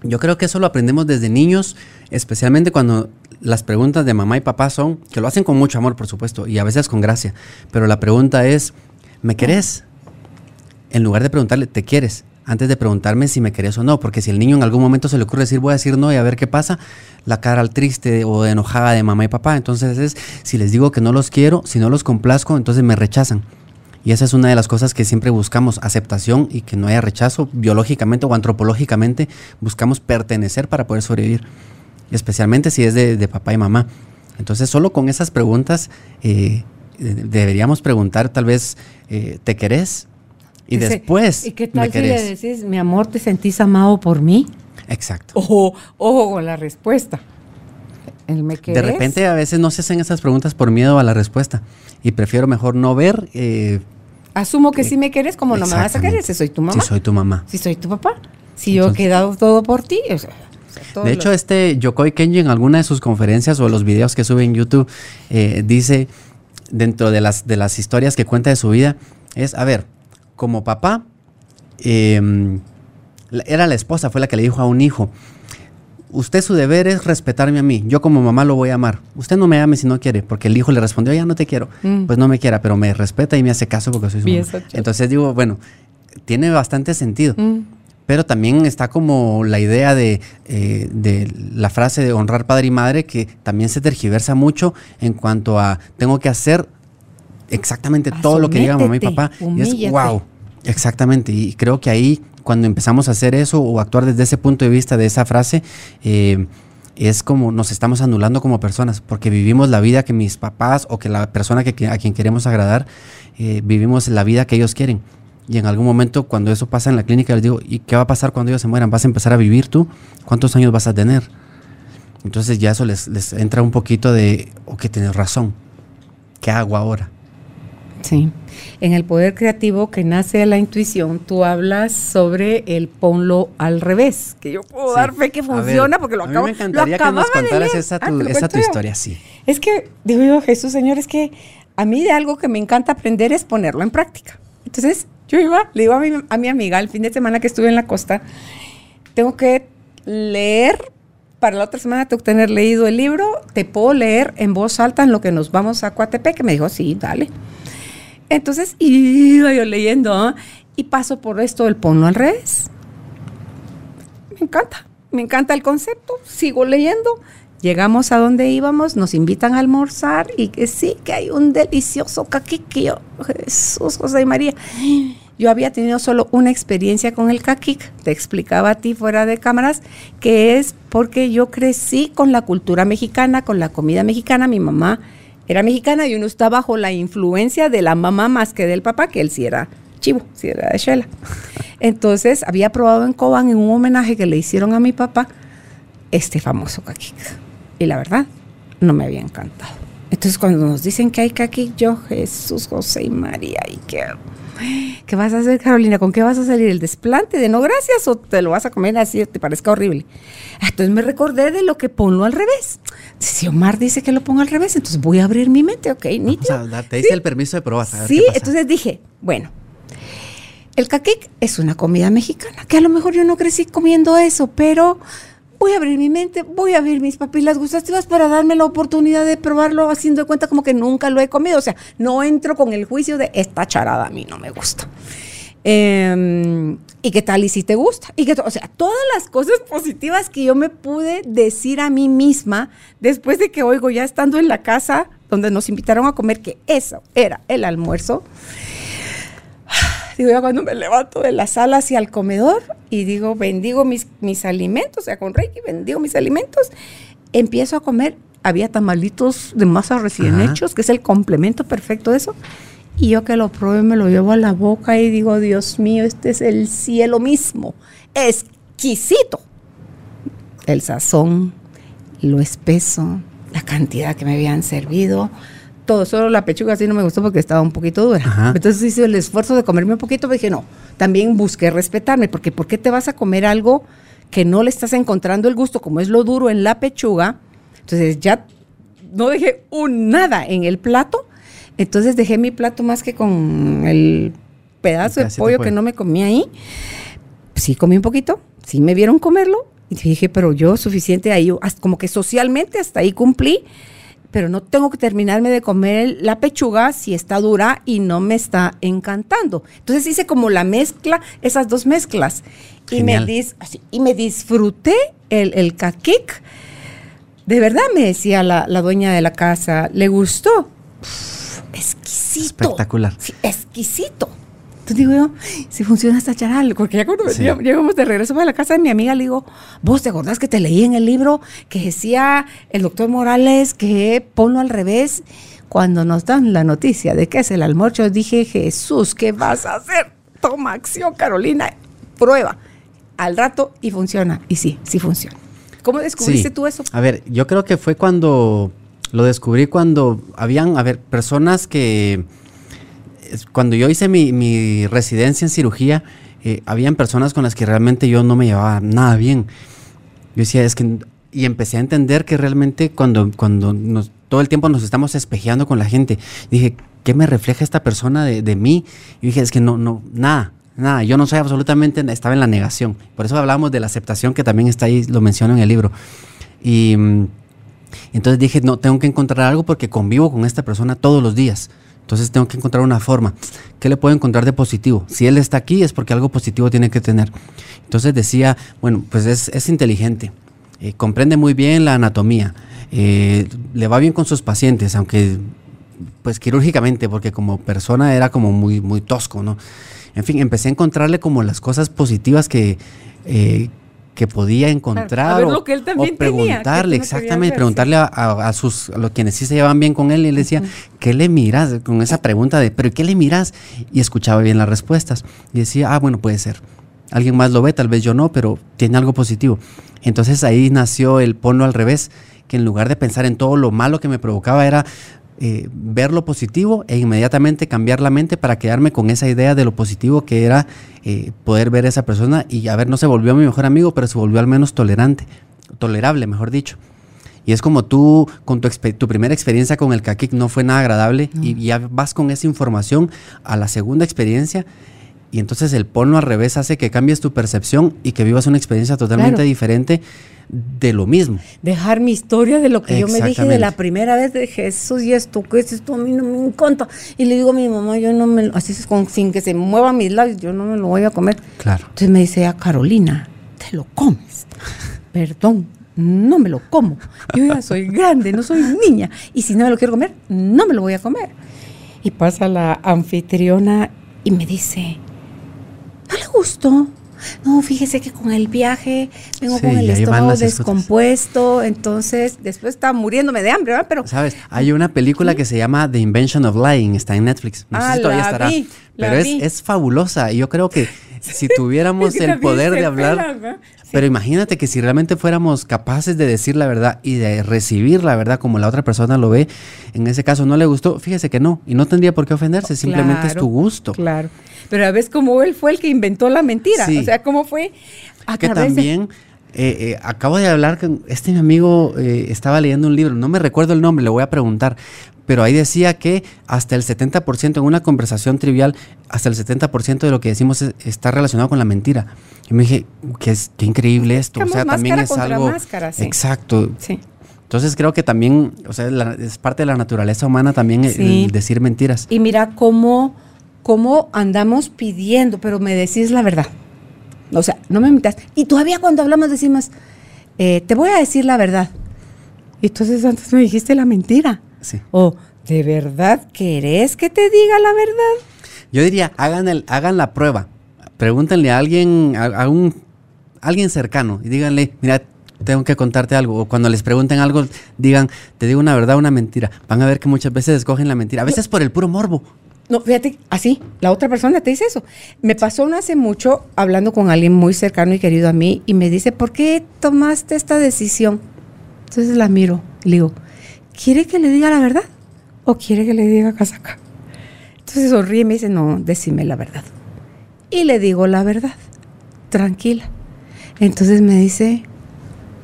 Yo creo que eso lo aprendemos desde niños, especialmente cuando las preguntas de mamá y papá son, que lo hacen con mucho amor, por supuesto, y a veces con gracia, pero la pregunta es, ¿me querés? En lugar de preguntarle, ¿te quieres? Antes de preguntarme si me querés o no, porque si el niño en algún momento se le ocurre decir voy a decir no y a ver qué pasa, la cara al triste o enojada de mamá y papá. Entonces es, si les digo que no los quiero, si no los complazco, entonces me rechazan. Y esa es una de las cosas que siempre buscamos, aceptación y que no haya rechazo biológicamente o antropológicamente. Buscamos pertenecer para poder sobrevivir, especialmente si es de, papá y mamá. Entonces solo con esas preguntas eh, deberíamos preguntar tal vez, eh, ¿te querés? Y después... ¿Y qué tal si le decís, mi amor, te sentís amado por mí? Exacto. Ojo, ojo con la respuesta. De repente a veces no se hacen esas preguntas por miedo a la respuesta y prefiero mejor no ver. Eh, Asumo que si me quieres, como no me vas a querer, si soy tu mamá. Si soy tu mamá. Si soy tu papá. Si yo he quedado todo por ti. de hecho, este Yokoi Kenji en alguna de sus conferencias o los videos que sube en YouTube eh, dice, dentro de las, de las historias que cuenta de su vida, es, a ver, como papá, em, era la esposa, fue la que le dijo a un hijo, usted su deber es respetarme a mí. Yo como mamá lo voy a amar. Usted no me ame si no quiere, porque el hijo le respondió, ya no te quiero. Mm. Pues no me quiera, pero me respeta y me hace caso porque soy su mamá. Entonces digo, bueno, tiene bastante sentido. Mm. Pero también está como la idea de, eh, de, la frase de honrar padre y madre, que también se tergiversa mucho en cuanto a tengo que hacer exactamente todo lo que diga mamá y papá. Y es wow. Exactamente. Y creo que ahí cuando empezamos a hacer eso o actuar desde ese punto de vista de esa frase, eh, es como nos estamos anulando como personas, porque vivimos la vida que mis papás o que la persona que, a quien queremos agradar, eh, vivimos la vida que ellos quieren. Y en algún momento cuando eso pasa en la clínica, les digo, ¿y qué va a pasar cuando ellos se mueran? ¿Vas a empezar a vivir tú? ¿Cuántos años vas a tener? Entonces ya eso les, entra un poquito de, ok, tienes razón, ¿qué hago ahora? Sí. En el poder creativo que nace de la intuición, tú hablas sobre el ponlo al revés, que yo puedo dar fe que funciona porque lo acabo de Me encantaría que nos contaras esa, tu, esa tu historia, sí. Es que, digo yo, Jesús, Señor, es que a mí de algo que me encanta aprender es ponerlo en práctica. Entonces, yo iba, le digo a mi, a mi amiga el fin de semana que estuve en la costa, tengo que leer para la otra semana tengo que tener leído el libro, te puedo leer en voz alta en lo que nos vamos a Coatepec, que me dijo, sí, dale. Entonces iba yo leyendo y paso por esto del ponlo al revés. Me encanta, me encanta el concepto, sigo leyendo. Llegamos a donde íbamos, nos invitan a almorzar y que sí, que hay un delicioso caquique. Yo, Jesús, José y María. Yo había tenido solo una experiencia con el caquic, te explicaba a ti fuera de cámaras, que es porque yo crecí con la cultura mexicana, con la comida mexicana. Mi mamá era mexicana y uno está bajo la influencia de la mamá más que del papá, que él sí era chivo, sí era de Shela. Entonces había probado en Cobán en un homenaje que le hicieron a mi papá este famoso caquic. Y la verdad, no me había encantado. Entonces cuando nos dicen que hay caqui, yo, Jesús, José y María, y que... ¿Qué vas a hacer, Carolina? ¿Con qué vas a salir? ¿El desplante de no gracias o te lo vas a comer así, te parezca horrible? Ah, entonces me recordé de lo que ponlo al revés. Si Omar dice que lo ponga al revés, entonces voy a abrir mi mente, ¿ok? Nítido. Te dice el permiso de probar. Sí, entonces dije, bueno, el caquic es una comida mexicana, que a lo mejor yo no crecí comiendo eso, pero voy a abrir mi mente, voy a abrir mis papilas gustativas para darme la oportunidad de probarlo haciendo de cuenta como que nunca lo he comido. O sea, no entro con el juicio de esta charada a mí no me gusta. Em, y qué tal y si te gusta. Y que, o sea, todas las cosas positivas que yo me pude decir a mí misma después de que oigo ya estando en la casa donde nos invitaron a comer, que eso era el almuerzo. Digo, ya cuando me levanto de la sala hacia el comedor y digo, bendigo mis, mis alimentos, o sea, con Reiki, bendigo mis alimentos, empiezo a comer. Había tamalitos de masa recién hechos, que es el complemento perfecto de eso. Y yo que lo pruebe, me lo llevo a la boca y digo, Dios mío, este es el cielo mismo. Exquisito. El sazón, lo espeso, la cantidad que me habían servido todo, solo la pechuga así no me gustó porque estaba un poquito dura. Entonces hice el esfuerzo de comerme un poquito, pero dije, no, también busqué respetarme, porque ¿por qué te vas a comer algo que no le estás encontrando el gusto, como es lo duro en la pechuga? Entonces ya no dejé un nada en el plato, entonces dejé mi plato más que con el pedazo de pollo que no me comí ahí. Sí comí un poquito, sí me vieron comerlo, y dije, pero yo suficiente ahí, como que socialmente hasta ahí cumplí pero no tengo que terminarme de comer la pechuga si está dura y no me está encantando. Entonces hice como la mezcla, esas dos mezclas. Y me, dis, y me disfruté el, el caquic. De verdad me decía la, dueña de la casa, le gustó. exquisito. Espectacular. exquisito. Entonces digo yo, si funciona esta charal, porque ya cuando llegamos de regreso a la casa de mi amiga, le digo, vos te acordás que te leí en el libro que decía el doctor Morales que ponlo al revés. Cuando nos dan la noticia de que es el almuerzo, dije, Jesús, ¿qué vas a hacer? Toma acción, Carolina, prueba. Al rato y funciona. Y sí, sí funciona. ¿Cómo descubriste tú eso? A ver, yo creo que fue cuando lo descubrí cuando habían, a ver, personas que cuando yo hice mi, residencia en cirugía, eh, habían personas con las que realmente yo no me llevaba nada bien. Yo decía, es que, y empecé a entender que realmente cuando, cuando nos, todo el tiempo nos estamos espejeando con la gente, dije, ¿qué me refleja esta persona de, mí? Y dije, es que no, no, nada, nada, yo no soy absolutamente, estaba en la negación. Por eso hablamos de la aceptación que también está ahí, lo menciono en el libro. Y mm, entonces dije, no, tengo que encontrar algo porque convivo con esta persona todos los días. Entonces tengo que encontrar una forma. ¿Qué le puedo encontrar de positivo? Si él está aquí es porque algo positivo tiene que tener. Entonces decía, bueno, pues es, inteligente, eh, comprende muy bien la anatomía, eh, le va bien con sus pacientes, aunque pues quirúrgicamente, porque como persona era como muy, muy tosco, ¿no? En fin, empecé a encontrarle como las cosas positivas que, eh, que podía encontrar o, preguntarle, exactamente, preguntarle a, sus los quienes sí se llevan bien con él y le decía, ¿qué le miras? Con esa pregunta de, ¿pero qué le miras? Y escuchaba bien las respuestas y decía, ah, bueno, puede ser. Alguien más lo ve, tal vez yo no, pero tiene algo positivo. Entonces ahí nació el ponlo al revés, que en lugar de pensar en todo lo malo que me provocaba era eh, ver lo positivo e inmediatamente cambiar la mente para quedarme con esa idea de lo positivo que era eh, poder ver a esa persona y a ver, no se volvió mi mejor amigo, pero se volvió al menos tolerante, tolerable, mejor dicho. Y es como tú, con tu, tu primera experiencia con el kakik no fue nada agradable y ya vas con esa información a la segunda experiencia y entonces el ponlo al revés hace que cambies tu percepción y que vivas una experiencia totalmente diferente de lo mismo. Dejar mi historia de lo que yo me dije de la primera vez de Jesús y esto, que es esto, a mí no me encanta. Y le digo a mi mamá, yo no me, así es con, sin que se muevan mis labios, yo no me lo voy a comer. Claro. Entonces me dice, a ah, Carolina, te lo comes. Perdón, no me lo como. Yo ya soy grande, no soy niña. Y si no me lo quiero comer, no me lo voy a comer. Y pasa la anfitriona y me dice, ¿no le gustó? No, fíjese que con el viaje vengo con el estómago descompuesto, entonces después estaba muriéndome de hambre, ¿verdad? Pero sabes, hay una película que se llama The Invention of Lying, está en Netflix. No sé ah, si todavía estará. pero es, es, fabulosa y yo creo que si tuviéramos el poder de hablar, Pero imagínate que si realmente fuéramos capaces de decir la verdad y de recibir la verdad como la otra persona lo ve, en ese caso no le gustó, fíjese que no, y no tendría por qué ofenderse, simplemente es tu gusto. Claro. Pero a veces como él fue el que inventó la mentira, o sea, cómo fue a que también eh, eh, acabo de hablar con este mi amigo eh, estaba leyendo un libro, no me recuerdo el nombre, le voy a preguntar, pero ahí decía que hasta el 70% en una conversación trivial, hasta el 70% de lo que decimos está relacionado con la mentira. Y me dije, qué, es, qué increíble esto. o sea, también es algo... Exacto. Sí. Entonces creo que también, o sea, es parte de la naturaleza humana también decir mentiras. Y mira cómo, cómo andamos pidiendo, pero me decís la verdad. O sea, no me mientas. Y todavía cuando hablamos decimos, eh, te voy a decir la verdad. Y entonces antes me dijiste la mentira. O, ¿de verdad querés que te diga la verdad? Yo diría, hagan, el, hagan la prueba. Pregúntenle a alguien, a, un, alguien cercano y díganle, mira, tengo que contarte algo. O cuando les pregunten algo, digan, te digo una verdad o una mentira. Van a ver que muchas veces escogen la mentira. A veces por el puro morbo. No, fíjate, así, la otra persona te dice eso. Me pasó no hace mucho hablando con alguien muy cercano y querido a mí y me dice, ¿por qué tomaste esta decisión? Entonces la miro, le digo, ¿quiere que le diga la verdad o quiere que le diga casaca? Entonces sonríe y me dice, no, decime la verdad. Y le digo la verdad, tranquila. Entonces me dice,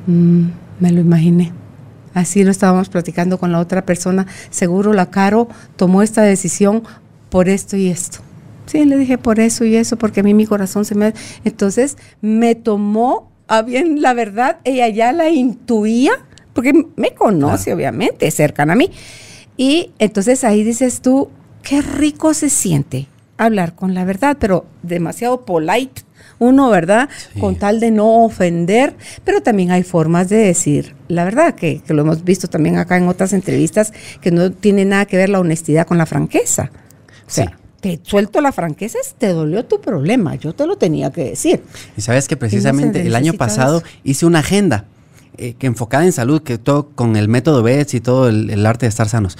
mm, me lo imaginé. Así lo estábamos platicando con la otra persona. Seguro la Caro tomó esta decisión por esto y esto. Sí, le dije por eso y eso, porque a mí mi corazón se me... Entonces me tomó a bien la verdad, ella ya la intuía porque me conoce, obviamente, es cercana a mí. Y entonces ahí dices tú, qué rico se siente hablar con la verdad, pero demasiado polite uno, ¿verdad? Con tal de no ofender, pero también hay formas de decir la verdad, que, lo hemos visto también acá en otras entrevistas, que no tiene nada que ver la honestidad con la franqueza. O sea, te suelto la franqueza, te dolió tu problema, yo te lo tenía que decir. Y sabes que precisamente el año pasado hice una agenda eh, que enfocada en salud, que todo con el método BETS y todo el, arte de estar sanos.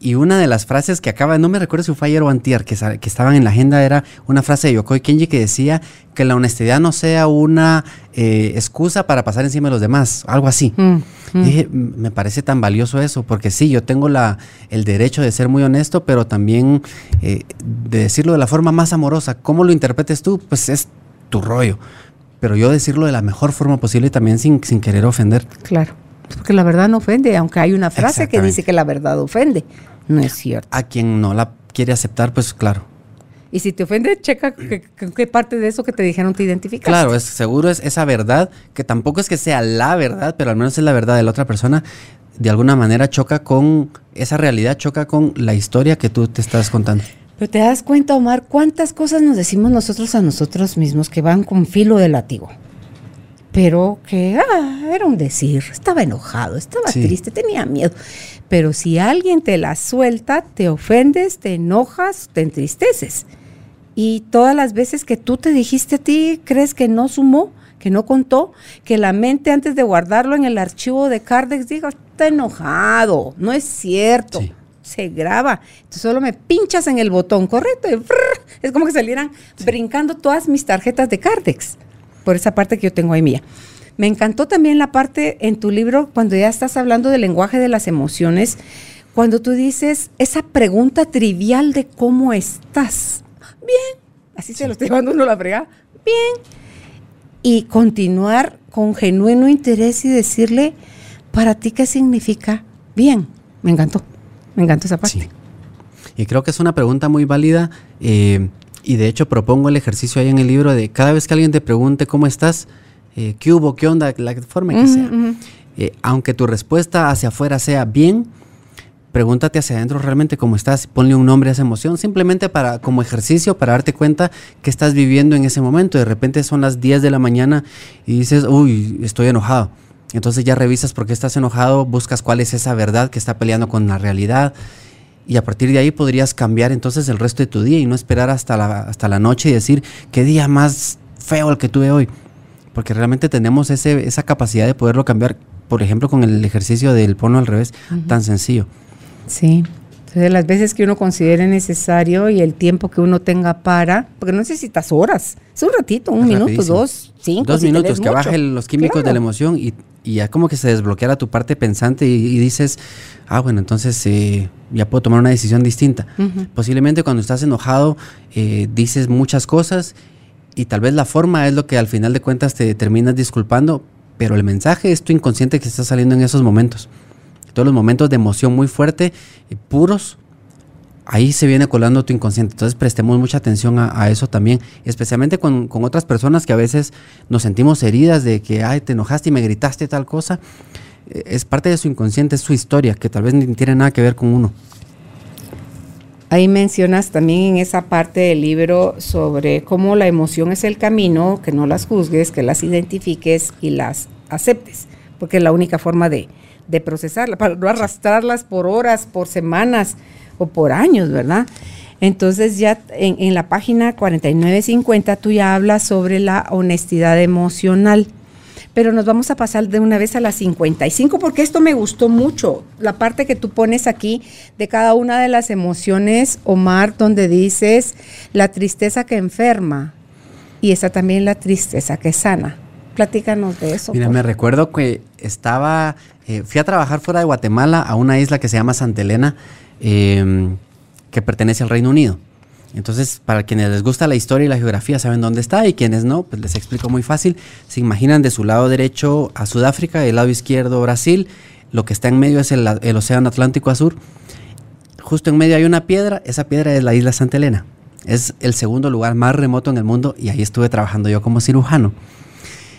Y una de las frases que acaba, no me recuerdo si fue ayer o antier, que, que estaban en la agenda, era una frase de Yokoi Kenji que decía que la honestidad no sea una eh, excusa para pasar encima de los demás, algo así. Mm, mm. dije, me parece tan valioso eso, porque sí, yo tengo la, el derecho de ser muy honesto, pero también eh, de decirlo de la forma más amorosa. ¿Cómo lo interpretes tú? Pues es tu rollo pero yo decirlo de la mejor forma posible también sin, sin querer ofender. Claro, porque la verdad no ofende, aunque hay una frase que dice que la verdad ofende. No es cierto. A quien no la quiere aceptar, pues claro. Y si te ofende, checa qué parte de eso que te dijeron te identificas. Claro, es, seguro es esa verdad, que tampoco es que sea la verdad, pero al menos es la verdad de la otra persona, de alguna manera choca con, esa realidad choca con la historia que tú te estás contando. Pero te das cuenta, Omar, cuántas cosas nos decimos nosotros a nosotros mismos que van con filo de látigo. Pero que ah, era un decir, estaba enojado, estaba triste, tenía miedo. Pero si alguien te la suelta, te ofendes, te enojas, te entristeces. Y todas las veces que tú te dijiste a ti, crees que no sumó, que no contó, que la mente antes de guardarlo en el archivo de Cardex dijo, está enojado, no es cierto se graba. Entonces solo me pinchas en el botón correcto y es como que salieran brincando todas mis tarjetas de Cardex, por esa parte que yo tengo ahí mía. Me encantó también la parte en tu libro cuando ya estás hablando del lenguaje de las emociones, cuando tú dices esa pregunta trivial de cómo estás. Bien, así se lo estoy llevando uno la fregada. Bien. Y continuar con genuino interés y decirle, para ti, ¿qué significa bien? Me encantó. Me encanta esa parte. Y creo que es una pregunta muy válida eh, y de hecho propongo el ejercicio ahí en el libro de cada vez que alguien te pregunte cómo estás, eh, qué hubo, qué onda, la forma que sea. Eh, aunque tu respuesta hacia afuera sea bien, pregúntate hacia adentro realmente cómo estás, ponle un nombre a esa emoción, simplemente para como ejercicio, para darte cuenta que estás viviendo en ese momento. De repente son las 10 de la mañana y dices, uy, estoy enojado entonces ya revisas por qué estás enojado, buscas cuál es esa verdad que está peleando con la realidad y a partir de ahí podrías cambiar entonces el resto de tu día y no esperar hasta la, hasta la noche y decir qué día más feo el que tuve hoy. Porque realmente tenemos ese, esa capacidad de poderlo cambiar, por ejemplo, con el ejercicio del pono al revés, tan sencillo. Sí, Entonces, las veces que uno considere necesario y el tiempo que uno tenga para, porque no necesitas horas, es un ratito, un minuto, dos, cinco. Dos minutos, que bajen los químicos de la emoción y, ya como que se desbloqueara tu parte pensante y, dices, ah, bueno, entonces eh, ya puedo tomar una decisión distinta. Posiblemente cuando estás enojado eh, dices muchas cosas y tal vez la forma es lo que al final de cuentas te terminas disculpando, pero el mensaje es tu inconsciente que está saliendo en esos momentos todos los momentos de emoción muy fuerte, y puros, ahí se viene colando tu inconsciente. Entonces prestemos mucha atención a, eso también, especialmente con, otras personas que a veces nos sentimos heridas de que, ay, te enojaste y me gritaste tal cosa. Eh, es parte de su inconsciente, es su historia, que tal vez ni tiene nada que ver con uno. Ahí mencionas también en esa parte del libro sobre cómo la emoción es el camino, que no las juzgues, que las identifiques y las aceptes, porque es la única forma de, de procesarla, para no arrastrarlas por horas, por semanas o por años, ¿verdad? Entonces ya en, en la página 4950 tú ya hablas sobre la honestidad emocional pero nos vamos a pasar de una vez a las 55 porque esto me gustó mucho, la parte que tú pones aquí de cada una de las emociones, Omar, donde dices la tristeza que enferma y esa también la tristeza que sana. Platícanos de eso. Mira, me recuerdo que estaba, eh, fui a trabajar fuera de Guatemala a una isla que se llama Santa Elena, em, que pertenece al Reino Unido. Entonces, para quienes les gusta la historia y la geografía, saben dónde está, y quienes no, pues les explico muy fácil. Se imaginan de su lado derecho a Sudáfrica, del lado izquierdo Brasil, lo que está en medio es el, el Océano Atlántico Azul. Justo en medio hay una piedra, esa piedra es la isla Santa Elena. Es el segundo lugar más remoto en el mundo y ahí estuve trabajando yo como cirujano.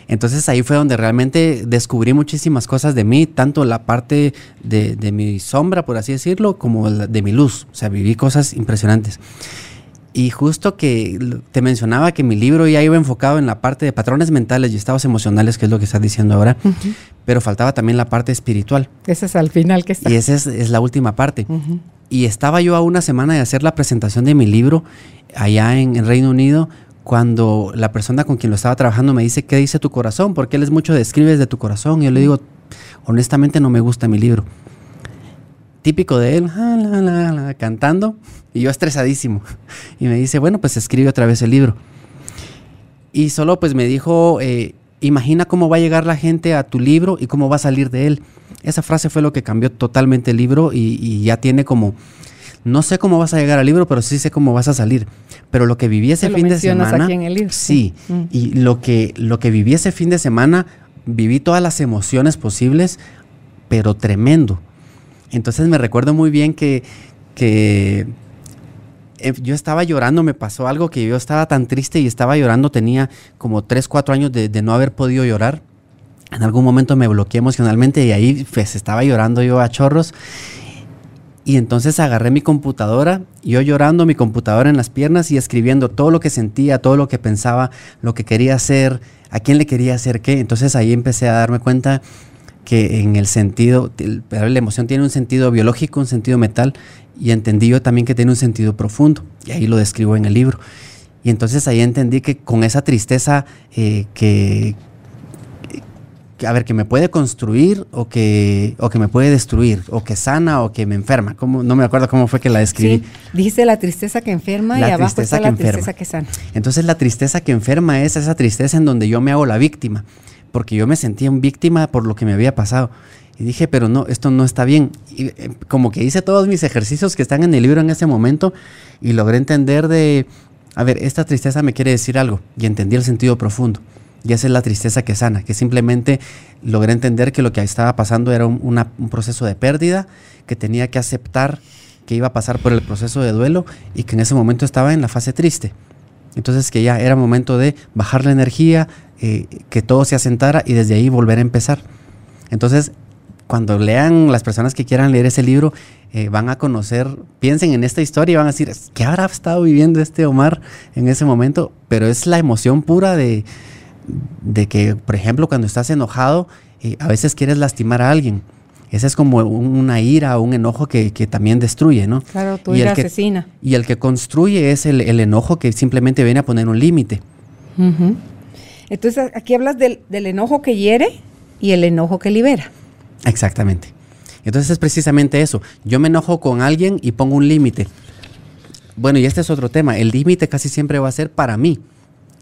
Entonces ahí fue donde realmente descubrí muchísimas cosas de mí, tanto la parte de, mi sombra, por así decirlo, como de mi luz. O sea, viví cosas impresionantes. Y justo que te mencionaba que mi libro ya iba enfocado en la parte de patrones mentales y estados emocionales, que es lo que estás diciendo ahora, pero faltaba también la parte espiritual. Esa es al final que está. Y esa es, la última parte. Y estaba yo a una semana de hacer la presentación de mi libro allá en Reino Unido cuando la persona con quien lo estaba trabajando me dice, ¿qué dice tu corazón? Porque él es mucho de escribes de tu corazón. Y yo le digo, honestamente no me gusta mi libro. Típico de él, cantando, y yo estresadísimo. Y me dice, bueno, pues escribe otra vez el libro. Y solo pues me dijo, eh, imagina cómo va a llegar la gente a tu libro y cómo va a salir de él. Esa frase fue lo que cambió totalmente el libro y ya tiene como no sé cómo vas a llegar al libro, pero sí sé cómo vas a salir. Pero lo que viví ese fin de semana. en el libro. Sí. Mm. Y lo que, lo que viví ese fin de semana, viví todas las emociones posibles, pero tremendo. Entonces me recuerdo muy bien que, que eh, yo estaba llorando, me pasó algo que yo estaba tan triste y estaba llorando, tenía como 3, 4 años de, de no haber podido llorar. En algún momento me bloqueé emocionalmente y ahí pues estaba llorando yo a chorros y entonces agarré mi computadora, yo llorando mi computadora en las piernas y escribiendo todo lo que sentía, todo lo que pensaba, lo que quería hacer, a quién le quería hacer qué. Entonces ahí empecé a darme cuenta que en el sentido, la emoción tiene un sentido biológico, un sentido mental, y entendí yo también que tiene un sentido profundo, y ahí lo describo en el libro. Y entonces ahí entendí que con esa tristeza eh, que, a ver, que me puede construir o que, o que me puede destruir, o que sana o que me enferma. ¿Cómo? No me acuerdo cómo fue que la describí. dice la tristeza que enferma y abajo está la tristeza que sana. Entonces la tristeza que enferma es esa tristeza en donde yo me hago la víctima, porque yo me sentía un víctima por lo que me había pasado. Y dije, pero no, esto no está bien. Y eh, como que hice todos mis ejercicios que están en el libro en ese momento y logré entender de, a ver, esta tristeza me quiere decir algo y entendí el sentido profundo. Y esa es la tristeza que sana, que simplemente logré entender que lo que estaba pasando era un, proceso de pérdida, que tenía que aceptar que iba a pasar por el proceso de duelo y que en ese momento estaba en la fase triste. Entonces que ya era momento de bajar la energía, eh, que todo se asentara y desde ahí volver a empezar. Entonces, cuando lean las personas que quieran leer ese libro, eh, van a conocer, piensen en esta historia y van a decir, ¿qué habrá estado viviendo este Omar en ese momento? Pero es la emoción pura de, de que, por ejemplo, cuando estás enojado, eh, a veces quieres lastimar a alguien. Esa es como una ira o un enojo que, también destruye, ¿no? Claro, tu ira asesina. Y el que construye es el, enojo que simplemente viene a poner un límite. Entonces, aquí hablas del, enojo que hiere y el enojo que libera. Exactamente. Entonces es precisamente eso. Yo me enojo con alguien y pongo un límite. Bueno, y este es otro tema. El límite casi siempre va a ser para mí,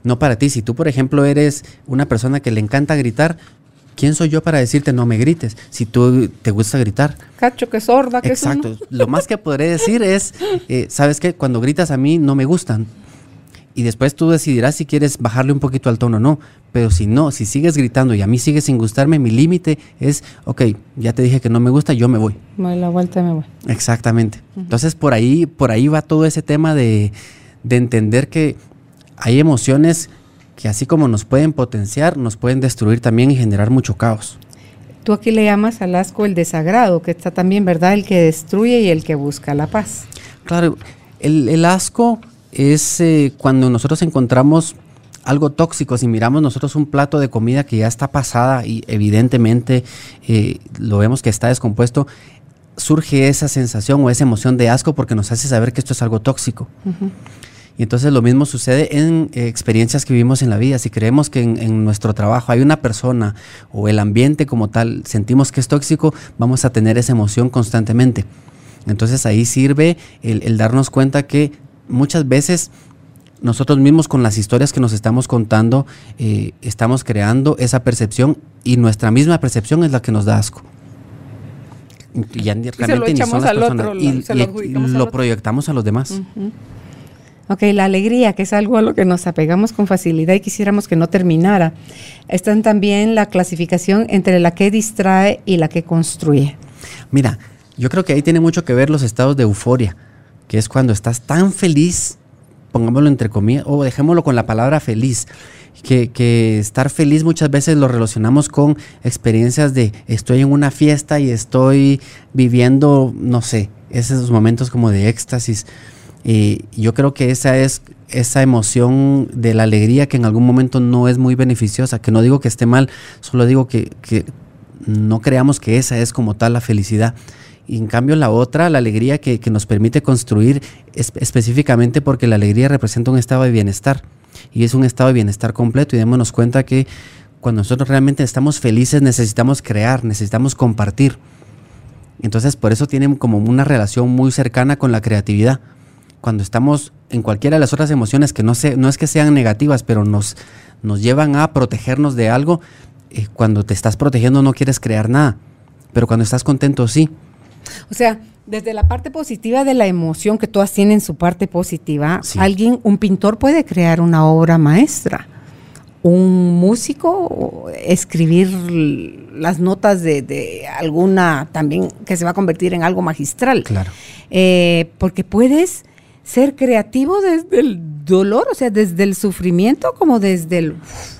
no para ti. Si tú, por ejemplo, eres una persona que le encanta gritar, ¿quién soy yo para decirte no me grites? Si tú te gusta gritar. Cacho, que sorda, que Exacto. Lo más que podré decir es, eh, ¿sabes qué? Cuando gritas a mí no me gustan y después tú decidirás si quieres bajarle un poquito al tono o no. Pero si no, si sigues gritando y a mí sigue sin gustarme, mi límite es, ok, ya te dije que no me gusta, yo me voy. Me la vuelta y me voy. Exactamente. Entonces por ahí, por ahí va todo ese tema de, de entender que hay emociones que así como nos pueden potenciar, nos pueden destruir también y generar mucho caos. Tú aquí le llamas al asco el desagrado, que está también, ¿verdad? El que destruye y el que busca la paz. Claro, el, el asco es eh, cuando nosotros encontramos algo tóxico, si miramos nosotros un plato de comida que ya está pasada y evidentemente eh, lo vemos que está descompuesto, surge esa sensación o esa emoción de asco porque nos hace saber que esto es algo tóxico. Y entonces lo mismo sucede en eh, experiencias que vivimos en la vida. Si creemos que en, nuestro trabajo hay una persona o el ambiente como tal, sentimos que es tóxico, vamos a tener esa emoción constantemente. Entonces ahí sirve el darnos cuenta que muchas veces nosotros mismos con las historias que nos estamos contando eh, estamos creando esa percepción y nuestra misma percepción es la que nos da asco. Y, ya se lo echamos al otro, y, lo, proyectamos a los demás. Ok, la alegría, que es algo a lo que nos apegamos con facilidad y quisiéramos que no terminara. Está también la clasificación entre la que distrae y la que construye. Mira, yo creo que ahí tiene mucho que ver los estados de euforia que es cuando estás tan feliz, pongámoslo entre comillas, o dejémoslo con la palabra feliz, que, estar feliz muchas veces lo relacionamos con experiencias de estoy en una fiesta y estoy viviendo, no sé, esos momentos como de éxtasis. Y yo creo que esa es esa emoción de la alegría que en algún momento no es muy beneficiosa, que no digo que esté mal, solo digo que, que no creamos que esa es como tal la felicidad. Y en cambio la otra, la alegría que, nos permite construir específicamente porque la alegría representa un estado de bienestar y es un estado de bienestar completo y démonos cuenta que cuando nosotros realmente estamos felices necesitamos crear, necesitamos compartir. Entonces por eso tienen como una relación muy cercana con la creatividad. Cuando estamos en cualquiera de las otras emociones que no, se, no es que sean negativas, pero nos, nos llevan a protegernos de algo, eh, cuando te estás protegiendo no quieres crear nada, pero cuando estás contento sí. O sea, desde la parte positiva de la emoción, que todas tienen su parte positiva, alguien, un pintor puede crear una obra maestra. Un músico, escribir las notas de, alguna también que se va a convertir en algo magistral. Claro. Eh, porque puedes ser creativo desde el dolor, o sea, desde el sufrimiento, como desde el,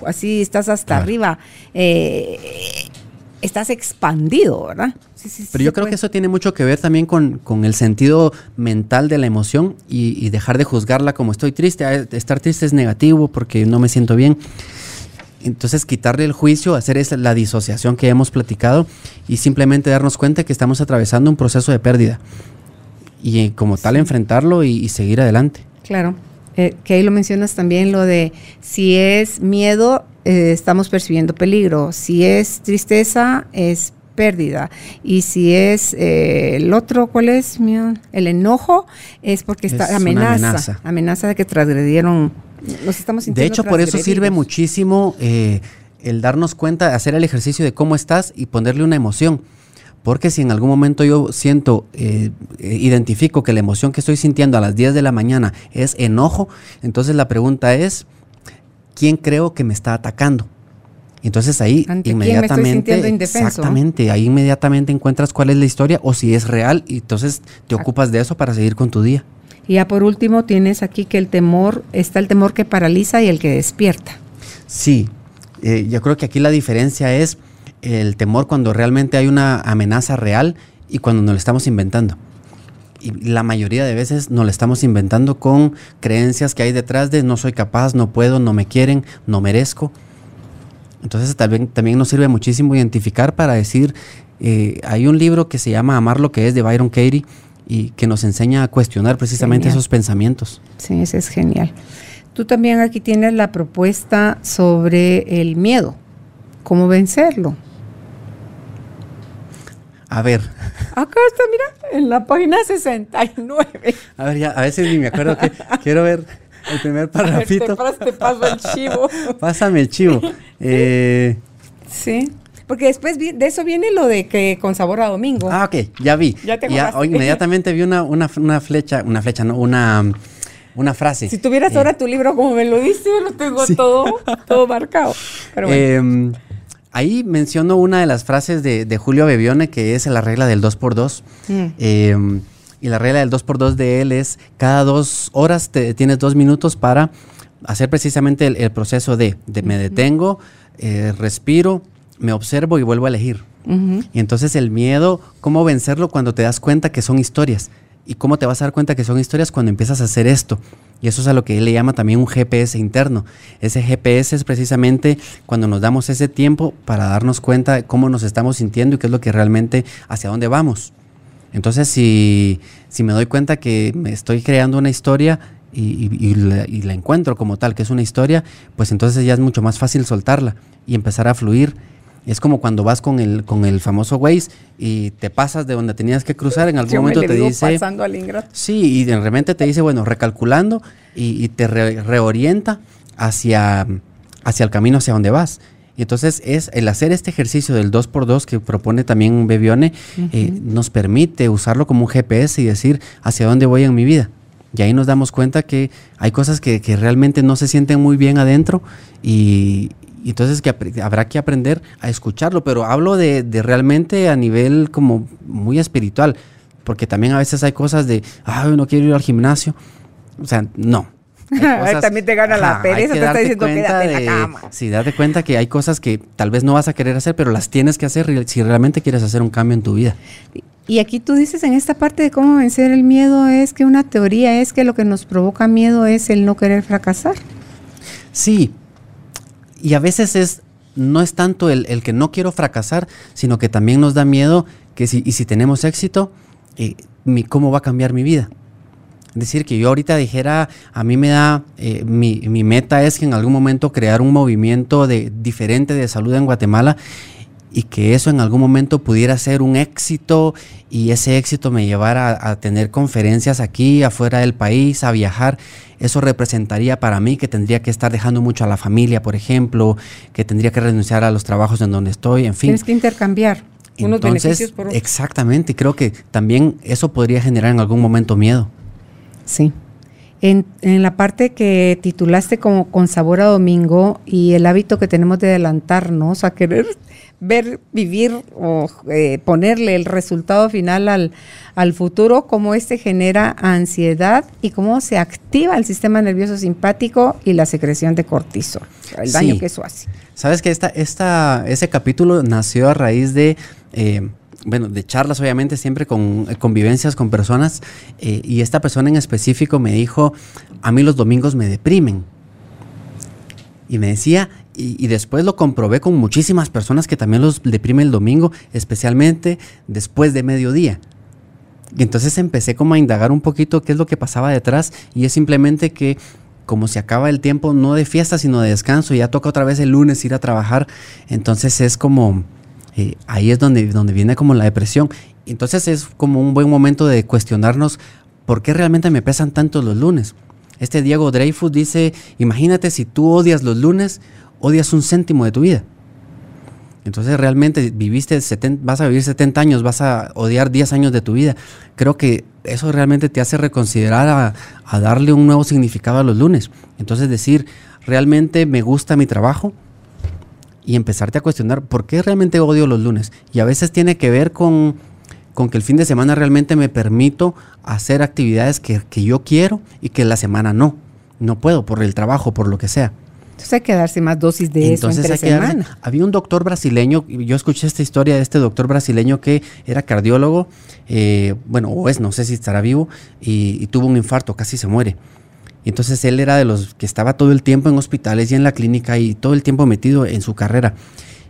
así estás hasta arriba. Eh, estás expandido, ¿verdad? Pero yo creo que eso tiene mucho que ver también con, el sentido mental de la emoción y, dejar de juzgarla como estoy triste. Ah, estar triste es negativo porque no me siento bien. Entonces quitarle el juicio, hacer esa, la disociación que hemos platicado y simplemente darnos cuenta que estamos atravesando un proceso de pérdida. Y eh, como tal enfrentarlo y, seguir adelante. Claro. Eh, que ahí lo mencionas también, lo de si es miedo, eh, estamos percibiendo peligro. Si es tristeza, es pérdida. Y si es eh, el otro, ¿cuál es? El enojo es porque está amenaza, amenaza, de que transgredieron. Nos estamos De hecho, por eso sirve muchísimo eh, el darnos cuenta, hacer el ejercicio de cómo estás y ponerle una emoción. Porque si en algún momento yo siento, identifico que la emoción que estoy sintiendo a las 10 de la mañana es enojo, entonces la pregunta es, quién creo que me está atacando. Entonces ahí inmediatamente, exactamente, ahí inmediatamente encuentras cuál es la historia o si es real y entonces te ocupas de eso para seguir con tu día. Y ya por último tienes aquí que el temor, está el temor que paraliza y el que despierta. Sí, eh, yo creo que aquí la diferencia es el temor cuando realmente hay una amenaza real y cuando nos lo estamos inventando y la mayoría de veces nos lo estamos inventando con creencias que hay detrás de no soy capaz, no puedo, no me quieren, no merezco. Entonces también, también nos sirve muchísimo identificar para decir, eh, hay un libro que se llama Amar lo que es de Byron Katie y que nos enseña a cuestionar precisamente esos pensamientos. Sí, ese es genial. Tú también aquí tienes la propuesta sobre el miedo, cómo vencerlo. A ver. Acá está, mira, en la página 69. A ver, ya, a veces ni me acuerdo que quiero ver el primer parrafito. te, paso el chivo. Pásame el chivo. Eh, sí. Porque después de eso viene lo de que con sabor a domingo. Ah, ok, ya vi. Ya te ya, Inmediatamente vi una, una, una, flecha, una flecha, no, una, una frase. Si tuvieras eh, ahora tu libro como me lo dice, lo tengo todo, todo marcado. Pero bueno. Em, ahí menciono una de las frases de, de, Julio Bebione, que es la regla del 2x2. Mm. Em, y la regla del 2x2 de él es cada dos horas te, tienes dos minutos para hacer precisamente el, proceso de, me detengo, eh, respiro, me observo y vuelvo a elegir. Y entonces el miedo, ¿cómo vencerlo cuando te das cuenta que son historias? ¿Y cómo te vas a dar cuenta que son historias cuando empiezas a hacer esto? Y eso es a lo que él le llama también un GPS interno. Ese GPS es precisamente cuando nos damos ese tiempo para darnos cuenta de cómo nos estamos sintiendo y qué es lo que realmente, hacia dónde vamos. Entonces, si, si me doy cuenta que me estoy creando una historia, y, la, encuentro como tal, que es una historia, pues entonces ya es mucho más fácil soltarla y empezar a fluir es como cuando vas con el, con el famoso Waze y te pasas de donde tenías que cruzar, en algún momento te dice... Pasando al ingreso. Sí, y de repente te dice, bueno, recalculando y, te reorienta hacia, hacia el camino hacia donde vas. Y entonces es el hacer este ejercicio del 2x2 que propone también Bebione, eh, nos permite usarlo como un GPS y decir hacia dónde voy en mi vida. Y ahí nos damos cuenta que hay cosas que, que realmente no se sienten muy bien adentro y, y entonces que habrá que aprender a escucharlo, pero hablo de, realmente a nivel como muy espiritual, porque también a veces hay cosas de, ay, no quiero ir al gimnasio. O sea, no. también te gana la pereza, te está diciendo quédate en la cama. Sí, date cuenta que hay cosas que tal vez no vas a querer hacer, pero las tienes que hacer si realmente quieres hacer un cambio en tu vida. Y aquí tú dices en esta parte de cómo vencer el miedo es que una teoría es que lo que nos provoca miedo es el no querer fracasar. Sí, y a veces es, no es tanto el, que no quiero fracasar, sino que también nos da miedo que si, y si tenemos éxito, eh, ¿cómo va a cambiar mi vida? Es decir, que yo ahorita dijera, a mí me da, eh, mi, mi, meta es que en algún momento crear un movimiento de, diferente de salud en Guatemala y que eso en algún momento pudiera ser un éxito y ese éxito me llevara a, tener conferencias aquí, afuera del país, a viajar, eso representaría para mí que tendría que estar dejando mucho a la familia, por ejemplo, que tendría que renunciar a los trabajos en donde estoy, en fin. Tienes que intercambiar unos beneficios por otros. Exactamente, y creo que también eso podría generar en algún momento miedo. Sí. En, en, la parte que titulaste como con sabor a domingo y el hábito que tenemos de adelantarnos a querer ver, vivir o eh, ponerle el resultado final al, al futuro, cómo este genera ansiedad y cómo se activa el sistema nervioso simpático y la secreción de cortisol, el daño que eso hace. Sabes que esta, esta, ese capítulo nació a raíz de... Eh, bueno, de charlas obviamente, siempre con eh, convivencias con personas, y esta persona en específico me dijo, a mí los domingos me deprimen. Y me decía, y, después lo comprobé con muchísimas personas que también los deprime el domingo, especialmente después de mediodía. Y entonces empecé como a indagar un poquito qué es lo que pasaba detrás y es simplemente que como se acaba el tiempo no de fiesta sino de descanso, y ya toca otra vez el lunes ir a trabajar, entonces es como, ahí es donde, donde viene como la depresión. Entonces es como un buen momento de cuestionarnos por qué realmente me pesan tanto los lunes. Este Diego Dreyfus dice, imagínate si tú odias los lunes, odias un céntimo de tu vida. Entonces realmente viviste vas a vivir 70 años, vas a odiar 10 años de tu vida. Creo que eso realmente te hace reconsiderar a, darle un nuevo significado a los lunes. Entonces decir, realmente me gusta mi trabajo y empezarte a cuestionar por qué realmente odio los lunes. Y a veces tiene que ver con, con que el fin de semana realmente me permito hacer actividades que, que yo quiero y que la semana no. No puedo por el trabajo, por lo que sea. Entonces hay que darse más dosis de eso entre semana. había un doctor brasileño, yo escuché esta historia de este doctor brasileño que era cardiólogo, eh, bueno, o es, no sé si estará vivo, y, tuvo un infarto, casi se muere. Y entonces él era de los que estaba todo el tiempo en hospitales y en la clínica y todo el tiempo metido en su carrera.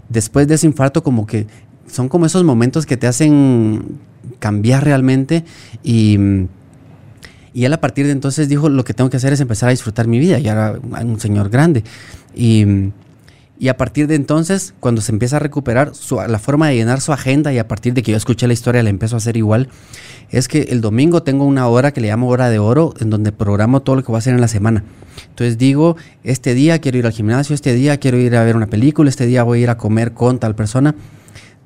Después de ese infarto, como que son como esos momentos que te hacen cambiar realmente y y él a partir de entonces dijo, lo que tengo que hacer es empezar a disfrutar mi vida. Ya era un señor grande. Y, Y a partir de entonces, cuando se empieza a recuperar la forma de llenar su agenda y a partir de que yo escuché la historia la empiezo a hacer igual, es que el domingo tengo una hora que le llamo hora de oro en donde programo todo lo que voy a hacer en la semana. Entonces digo, este día quiero ir al gimnasio, este día quiero ir a ver una película, este día voy a ir a comer con tal persona.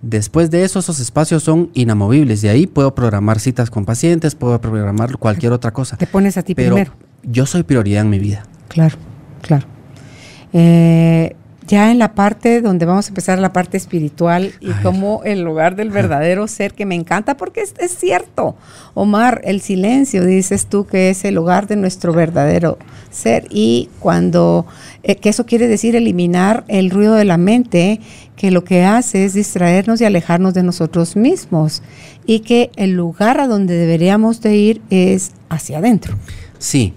Después de eso, esos espacios son inamovibles. De ahí puedo programar citas con pacientes, puedo programar cualquier otra cosa. Te pones a ti Pero primero. Yo soy prioridad en mi vida. Claro, claro. Eh, ya en la parte donde vamos a empezar la parte espiritual y como el lugar del verdadero ser que me encanta porque es, cierto. Omar, el silencio, dices tú que es el lugar de nuestro verdadero ser y cuando, eh, que eso quiere decir eliminar el ruido de la mente, que lo que hace es distraernos y alejarnos de nosotros mismos y que el lugar a donde deberíamos de ir es hacia adentro. Sí.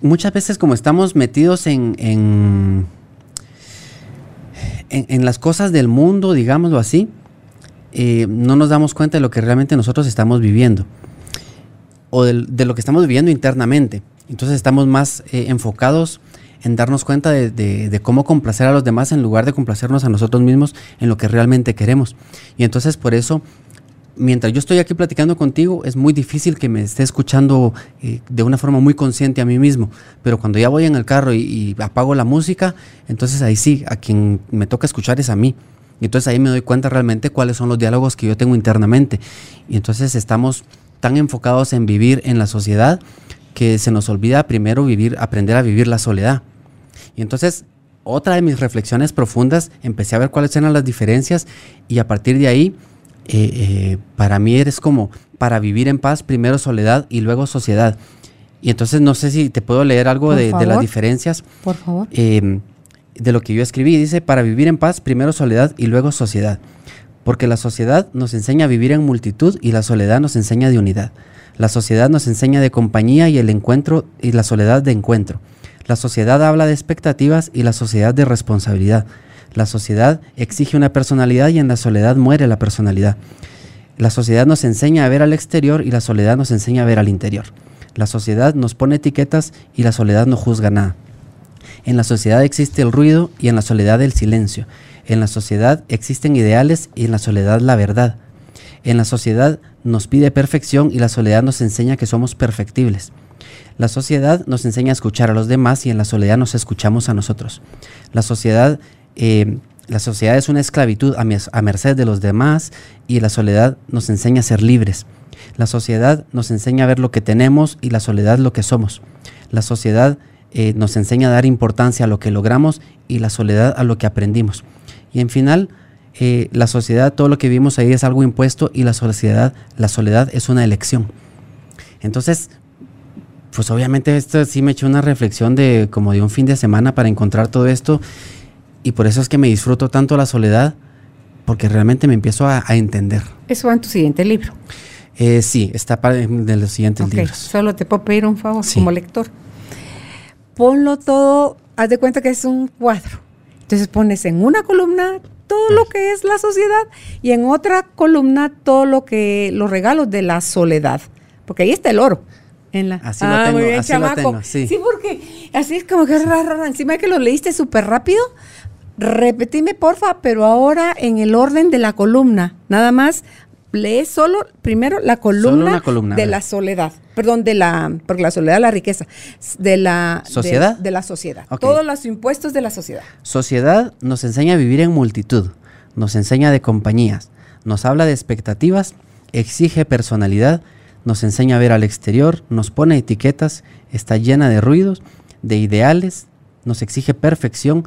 Muchas veces como estamos metidos en en, las cosas del mundo, digámoslo así, eh, no nos damos cuenta de lo que realmente nosotros estamos viviendo o de, lo que estamos viviendo internamente. Entonces estamos más eh, enfocados en darnos cuenta de, cómo complacer a los demás en lugar de complacernos a nosotros mismos en lo que realmente queremos. Y entonces por eso mientras yo estoy aquí platicando contigo, es muy difícil que me esté escuchando eh, de una forma muy consciente a mí mismo. Pero cuando ya voy en el carro y, apago la música, entonces ahí sí, a quien me toca escuchar es a mí. Y entonces ahí me doy cuenta realmente cuáles son los diálogos que yo tengo internamente. Y entonces estamos tan enfocados en vivir en la sociedad que se nos olvida primero vivir, aprender a vivir la soledad. Y entonces otra de mis reflexiones profundas, empecé a ver cuáles eran las diferencias y a partir de ahí eh, eh, para mí eres como para vivir en paz, primero soledad y luego sociedad. Y entonces no sé si te puedo leer algo de, las diferencias. Por favor. Em, de lo que yo escribí. Dice, para vivir en paz, primero soledad y luego sociedad. Porque la sociedad nos enseña a vivir en multitud y la soledad nos enseña de unidad. La sociedad nos enseña de compañía y el encuentro y la soledad de encuentro. La sociedad habla de expectativas y la sociedad de responsabilidad. La sociedad exige una personalidad y en la soledad muere la personalidad. La sociedad nos enseña a ver al exterior y la soledad nos enseña a ver al interior. La sociedad nos pone etiquetas y la soledad no juzga nada. En la sociedad existe el ruido y en la soledad el silencio. En la sociedad existen ideales y en la soledad la verdad. En la sociedad nos pide perfección y la soledad nos enseña que somos perfectibles. La sociedad nos enseña a escuchar a los demás y en la soledad nos escuchamos a nosotros. La sociedad eh, la sociedad es una esclavitud a, merced de los demás y la soledad nos enseña a ser libres. La sociedad nos enseña a ver lo que tenemos y la soledad lo que somos. La sociedad eh, nos enseña a dar importancia a lo que logramos y la soledad a lo que aprendimos. Y en final, eh, la sociedad, todo lo que vimos ahí es algo impuesto y la sociedad, la soledad es una elección. Entonces, pues obviamente esto sí me echó una reflexión de como de un fin de semana para encontrar todo esto y por eso es que me disfruto tanto la soledad, porque realmente me empiezo a, entender. Eso va en tu siguiente libro. Eh, sí, está para de los siguientes libros. Solo te puedo pedir un favor como lector. Ponlo todo, haz de cuenta que es un cuadro. Entonces pones en una columna todo lo que es la sociedad y en otra columna todo lo que los regalos de la soledad, porque ahí está el oro. En la, así lo ah, tengo, así lo tengo, sí. sí. porque así es como que raro, encima de que lo leíste súper rápido, Repetime, porfa, pero ahora en el orden de la columna. Nada más lee solo primero la columna, de la soledad. Perdón, de la, porque la soledad es la riqueza. De la sociedad. De, la sociedad. Todos los impuestos de la sociedad. Sociedad nos enseña a vivir en multitud, nos enseña de compañías, nos habla de expectativas, exige personalidad, nos enseña a ver al exterior, nos pone etiquetas, está llena de ruidos, de ideales, nos exige perfección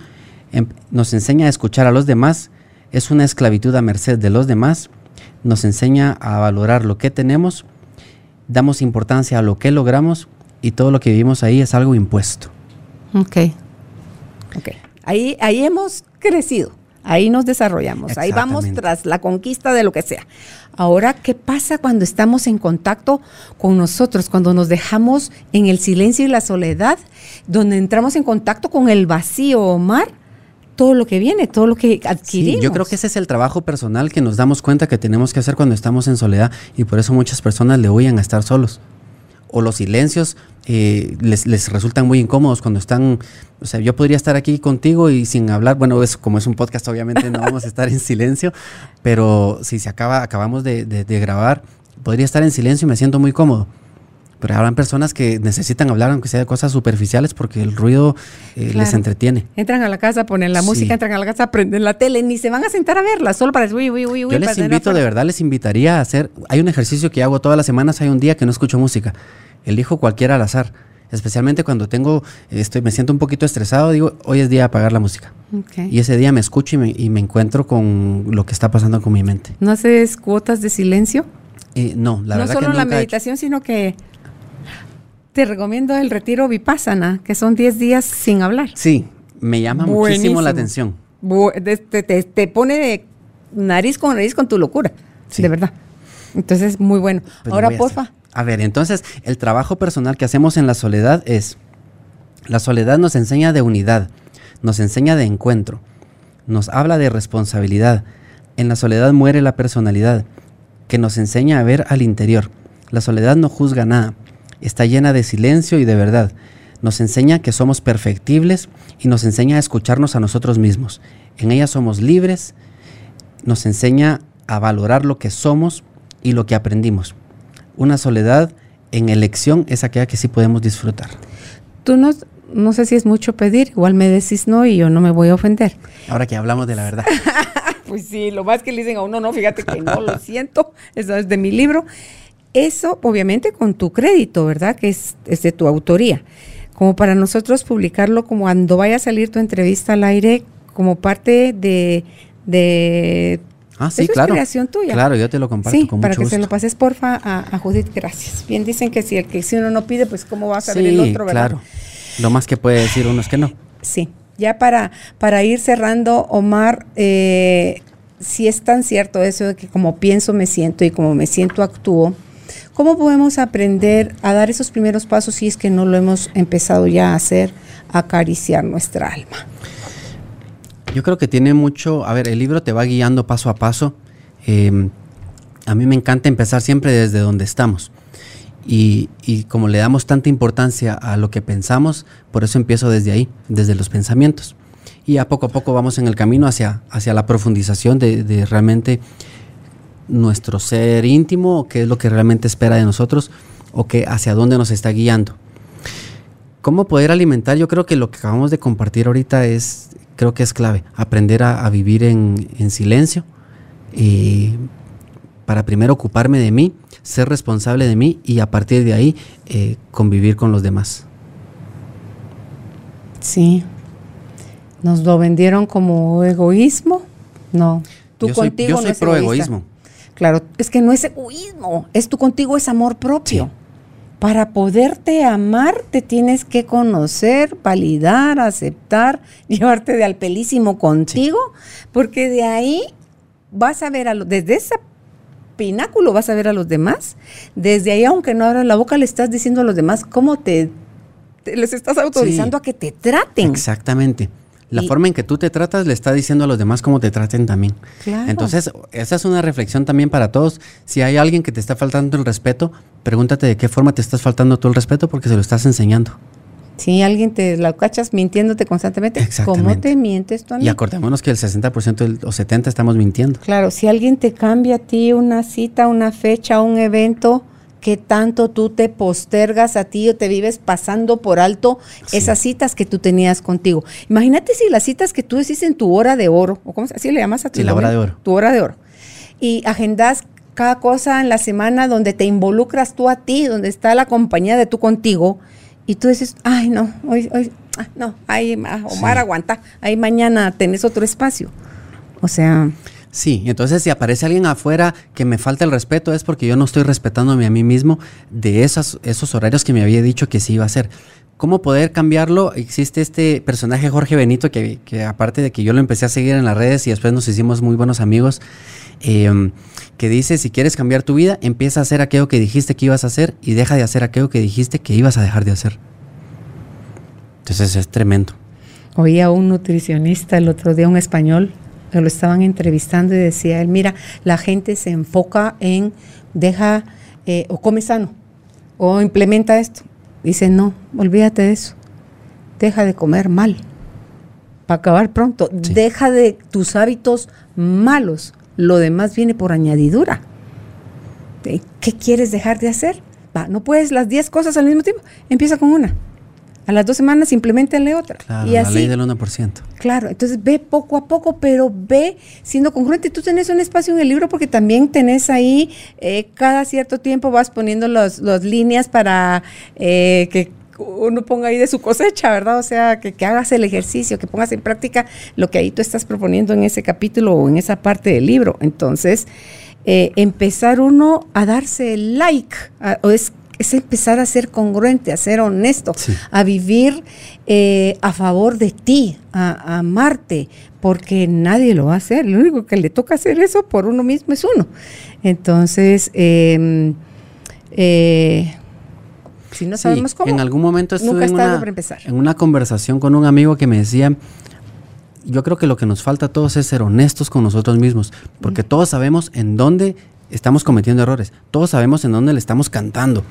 nos enseña a escuchar a los demás, es una esclavitud a merced de los demás, nos enseña a valorar lo que tenemos, damos importancia a lo que logramos y todo lo que vivimos ahí es algo impuesto. Ok. Ok. Ahí, ahí hemos crecido, ahí nos desarrollamos, ahí vamos tras la conquista de lo que sea. Ahora, ¿qué pasa cuando estamos en contacto con nosotros, cuando nos dejamos en el silencio y la soledad, donde entramos en contacto con el vacío, Omar? Todo lo que viene, todo lo que adquirimos. yo creo que ese es el trabajo personal que nos damos cuenta que tenemos que hacer cuando estamos en soledad y por eso muchas personas le huyen a estar solos o los silencios eh, les, les, resultan muy incómodos cuando están, o sea, yo podría estar aquí contigo y sin hablar, bueno, es, como es un podcast, obviamente no vamos a estar en silencio, pero si se acaba, acabamos de, de, grabar, podría estar en silencio y me siento muy cómodo. Pero habrán personas que necesitan hablar, aunque sea de cosas superficiales, porque el ruido eh, les entretiene. Entran a la casa, ponen la música, entran a la casa, prenden la tele, ni se van a sentar a verla, solo para uy, uy, uy, Yo les invito, de verdad, les invitaría a hacer. Hay un ejercicio que hago todas las semanas, hay un día que no escucho música elijo cualquiera al azar. Especialmente cuando tengo, estoy, me siento un poquito estresado, digo, hoy es día de apagar la música. Y ese día me escucho y me, encuentro con lo que está pasando con mi mente. ¿No haces cuotas de silencio? Eh, no, la verdad. No solo la meditación, sino que te recomiendo el retiro Vipassana, que son 10 días sin hablar. Sí, me llama muchísimo la atención. te, pone de nariz con nariz con tu locura, de verdad. Entonces, muy bueno. Pues Ahora, porfa. A ver, entonces el trabajo personal que hacemos en la soledad es, la soledad nos enseña de unidad, nos enseña de encuentro, nos habla de responsabilidad. En la soledad muere la personalidad, que nos enseña a ver al interior. La soledad no juzga nada, está llena de silencio y de verdad. Nos enseña que somos perfectibles y nos enseña a escucharnos a nosotros mismos. En ella somos libres, nos enseña a valorar lo que somos y lo que aprendimos una soledad en elección es aquella que sí podemos disfrutar. Tú no, no sé si es mucho pedir, igual me decís no y yo no me voy a ofender. Ahora que hablamos de la verdad. pues sí, lo más que le dicen a uno, no, fíjate que no, lo siento, eso es de mi libro. Eso, obviamente, con tu crédito, ¿verdad? Que es, es de tu autoría. Como para nosotros publicarlo, como cuando vaya a salir tu entrevista al aire, como parte de, de Ah, sí, claro. es creación tuya. Claro, yo te lo comparto sí, para que se lo pases, porfa, a, Judith. Gracias. Bien dicen que si el que si uno no pide, pues cómo va a saber el otro, ¿verdad? claro. Lo más que puede decir uno es que no. Sí. Ya para, para ir cerrando, Omar, eh, si es tan cierto eso de que como pienso me siento y como me siento actúo, ¿cómo podemos aprender a dar esos primeros pasos si es que no lo hemos empezado ya a hacer, a acariciar nuestra alma? Yo creo que tiene mucho, a ver, el libro te va guiando paso a paso. Em, a mí me encanta empezar siempre desde donde estamos. Y, como le damos tanta importancia a lo que pensamos, por eso empiezo desde ahí, desde los pensamientos. Y a poco a poco vamos en el camino hacia, hacia la profundización de realmente nuestro ser íntimo, qué es lo que realmente espera de nosotros o que hacia dónde nos está guiando. ¿Cómo poder alimentar? Yo creo que lo que acabamos de compartir ahorita es, creo que es clave, aprender a, vivir en, silencio y para primero ocuparme de mí, ser responsable de mí y a partir de ahí eh, convivir con los demás. Sí. ¿Nos lo vendieron como egoísmo? No. Tú yo contigo soy, yo soy pro egoísmo. Claro, es que no es egoísmo, es tú contigo es amor propio. Para poderte amar te tienes que conocer, validar, aceptar, llevarte de al pelísimo contigo, porque de ahí vas a ver a los, desde ese pináculo vas a ver a los demás, desde ahí aunque no abras la boca le estás diciendo a los demás cómo te, les estás autorizando a que te traten. Exactamente. La forma en que tú te tratas le está diciendo a los demás cómo te traten también. Entonces, esa es una reflexión también para todos. Si hay alguien que te está faltando el respeto, pregúntate de qué forma te estás faltando tú el respeto porque se lo estás enseñando. Si alguien te la cachas mintiéndote constantemente, ¿cómo te mientes tú a mí? Y acordémonos que el 60% o 70% estamos mintiendo. Claro, si alguien te cambia a ti una cita, una fecha, un evento, qué tanto tú te postergas a ti o te vives pasando por alto esas citas que tú tenías contigo. Imagínate si las citas que tú decís en tu hora de oro, o cómo así le llamas a tu la hora de oro. Tu hora de oro. Y agendas cada cosa en la semana donde te involucras tú a ti, donde está la compañía de tú contigo, y tú dices, ay, no, hoy, hoy, ah, no, ahí, Omar, aguanta, ahí mañana tenés otro espacio. O sea, Sí, entonces si aparece alguien afuera que me falta el respeto es porque yo no estoy respetándome a mí mismo de esos, esos horarios que me había dicho que sí iba a hacer. ¿Cómo poder cambiarlo? Existe este personaje Jorge Benito que, aparte de que yo lo empecé a seguir en las redes y después nos hicimos muy buenos amigos, em, que dice, si quieres cambiar tu vida, empieza a hacer aquello que dijiste que ibas a hacer y deja de hacer aquello que dijiste que ibas a dejar de hacer. Entonces es tremendo. Oía un nutricionista el otro día, un español, lo estaban entrevistando y decía él, mira, la gente se enfoca en deja eh, o come sano, o implementa esto. Dice, no, olvídate de eso. Deja de comer mal. Para acabar pronto, deja de tus hábitos malos. Lo demás viene por añadidura. ¿Qué quieres dejar de hacer? Va, no puedes las 10 cosas al mismo tiempo. Empieza con una. A las dos semanas implementenle otra. Claro, y así, la ley del 1%. Claro, entonces ve poco a poco, pero ve siendo congruente. Tú tenés un espacio en el libro porque también tenés ahí, eh, cada cierto tiempo vas poniendo las líneas para eh, que uno ponga ahí de su cosecha, ¿verdad? O sea, que, que, hagas el ejercicio, que pongas en práctica lo que ahí tú estás proponiendo en ese capítulo o en esa parte del libro. Entonces, eh, empezar uno a darse el like, o es es empezar a ser congruente, a ser honesto, a vivir eh, a favor de ti, a, amarte, porque nadie lo va a hacer. Lo único que le toca hacer eso por uno mismo es uno. Entonces, em, eh, si no sabemos cómo. En algún momento estuve en una, en una conversación con un amigo que me decía, yo creo que lo que nos falta a todos es ser honestos con nosotros mismos, porque todos sabemos en dónde estamos cometiendo errores. Todos sabemos en dónde le estamos cantando.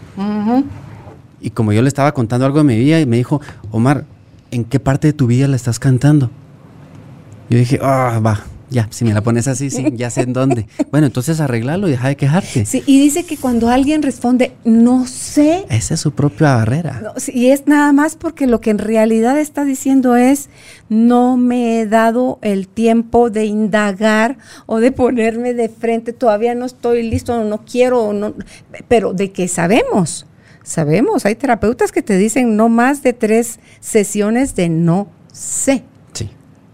Y como yo le estaba contando algo de mi vida y me dijo, Omar, ¿en qué parte de tu vida le estás cantando? Yo dije, ah, va, ya, si me la pones así, sí, ya sé en dónde. Bueno, entonces arreglalo y deja de quejarte. Sí, y dice que cuando alguien responde, no sé. Esa es su propia barrera. y es nada más porque lo que en realidad está diciendo es, no me he dado el tiempo de indagar o de ponerme de frente, todavía no estoy listo, no quiero, no, pero de que sabemos, sabemos, hay terapeutas que te dicen no más de tres sesiones de no sé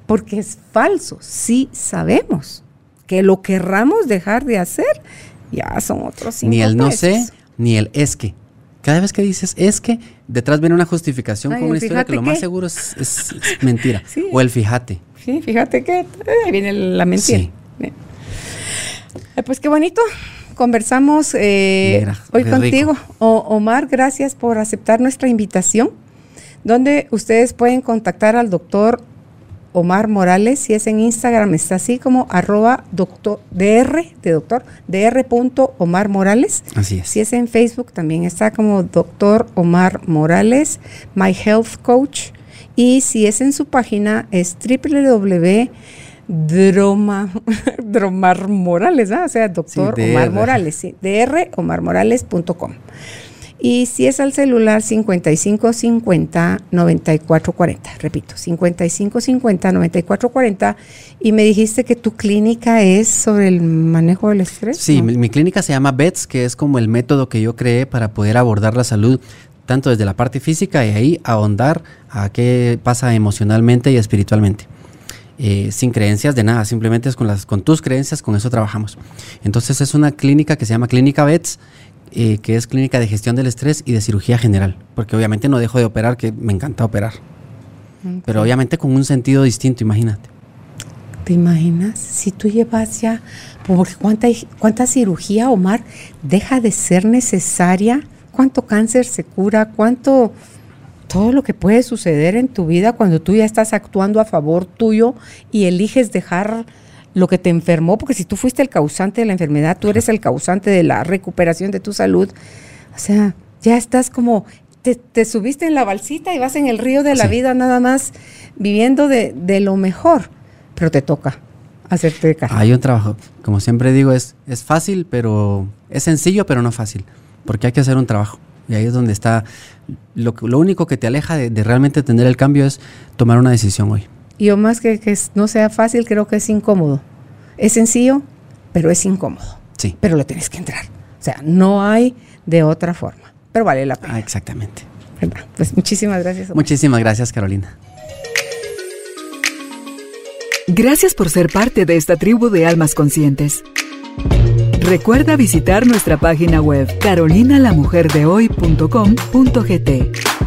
porque es falso. Sí sabemos que lo querramos dejar de hacer, ya son otros cinco Ni el no sé, ni el es que. Cada vez que dices es que, detrás viene una justificación con una historia que lo más seguro es, mentira. O el fíjate. Sí, fíjate que ahí viene la mentira. Eh, pues qué bonito. Conversamos eh, hoy contigo. Omar, gracias por aceptar nuestra invitación. Donde ustedes pueden contactar al doctor Omar Morales, si es en Instagram está así como arroba doctor, dr, de doctor, dr. Omar Morales. Así es. Si es en Facebook también está como doctor Omar Morales, My Health Coach. Y si es en su página es www Droma, Dromar Morales, o sea, doctor Omar Morales, sí, dromarmorales.com. Y si es al celular 5550-9440, repito, 5550-9440. Y me dijiste que tu clínica es sobre el manejo del estrés. Sí, mi, clínica se llama BETS, que es como el método que yo creé para poder abordar la salud tanto desde la parte física y ahí ahondar a qué pasa emocionalmente y espiritualmente. Eh, sin creencias de nada, simplemente es con, las, con tus creencias, con eso trabajamos. Entonces es una clínica que se llama Clínica BETS eh, que es clínica de gestión del estrés y de cirugía general, porque obviamente no dejo de operar, que me encanta operar, pero obviamente con un sentido distinto, imagínate. ¿Te imaginas? Si tú llevas ya, porque cuánta, cuánta cirugía, Omar, deja de ser necesaria, cuánto cáncer se cura, cuánto, todo lo que puede suceder en tu vida cuando tú ya estás actuando a favor tuyo y eliges dejar lo que te enfermó, porque si tú fuiste el causante de la enfermedad, tú eres el causante de la recuperación de tu salud. O sea, ya estás como, te, subiste en la balsita y vas en el río de la vida nada más viviendo de, lo mejor, pero te toca hacerte cargo. Hay un trabajo, como siempre digo, es, es fácil, pero es sencillo, pero no fácil, porque hay que hacer un trabajo. Y ahí es donde está, lo, lo único que te aleja de, de realmente tener el cambio es tomar una decisión hoy. Y yo más que, que no sea fácil, creo que es incómodo. Es sencillo, pero es incómodo. Sí. Pero lo tienes que entrar. O sea, no hay de otra forma. Pero vale la pena. Ah, exactamente. Pues muchísimas gracias. Muchísimas gracias, Carolina. Gracias por ser parte de esta tribu de almas conscientes. Recuerda visitar nuestra página web carolinalamujerdehoy.com.gt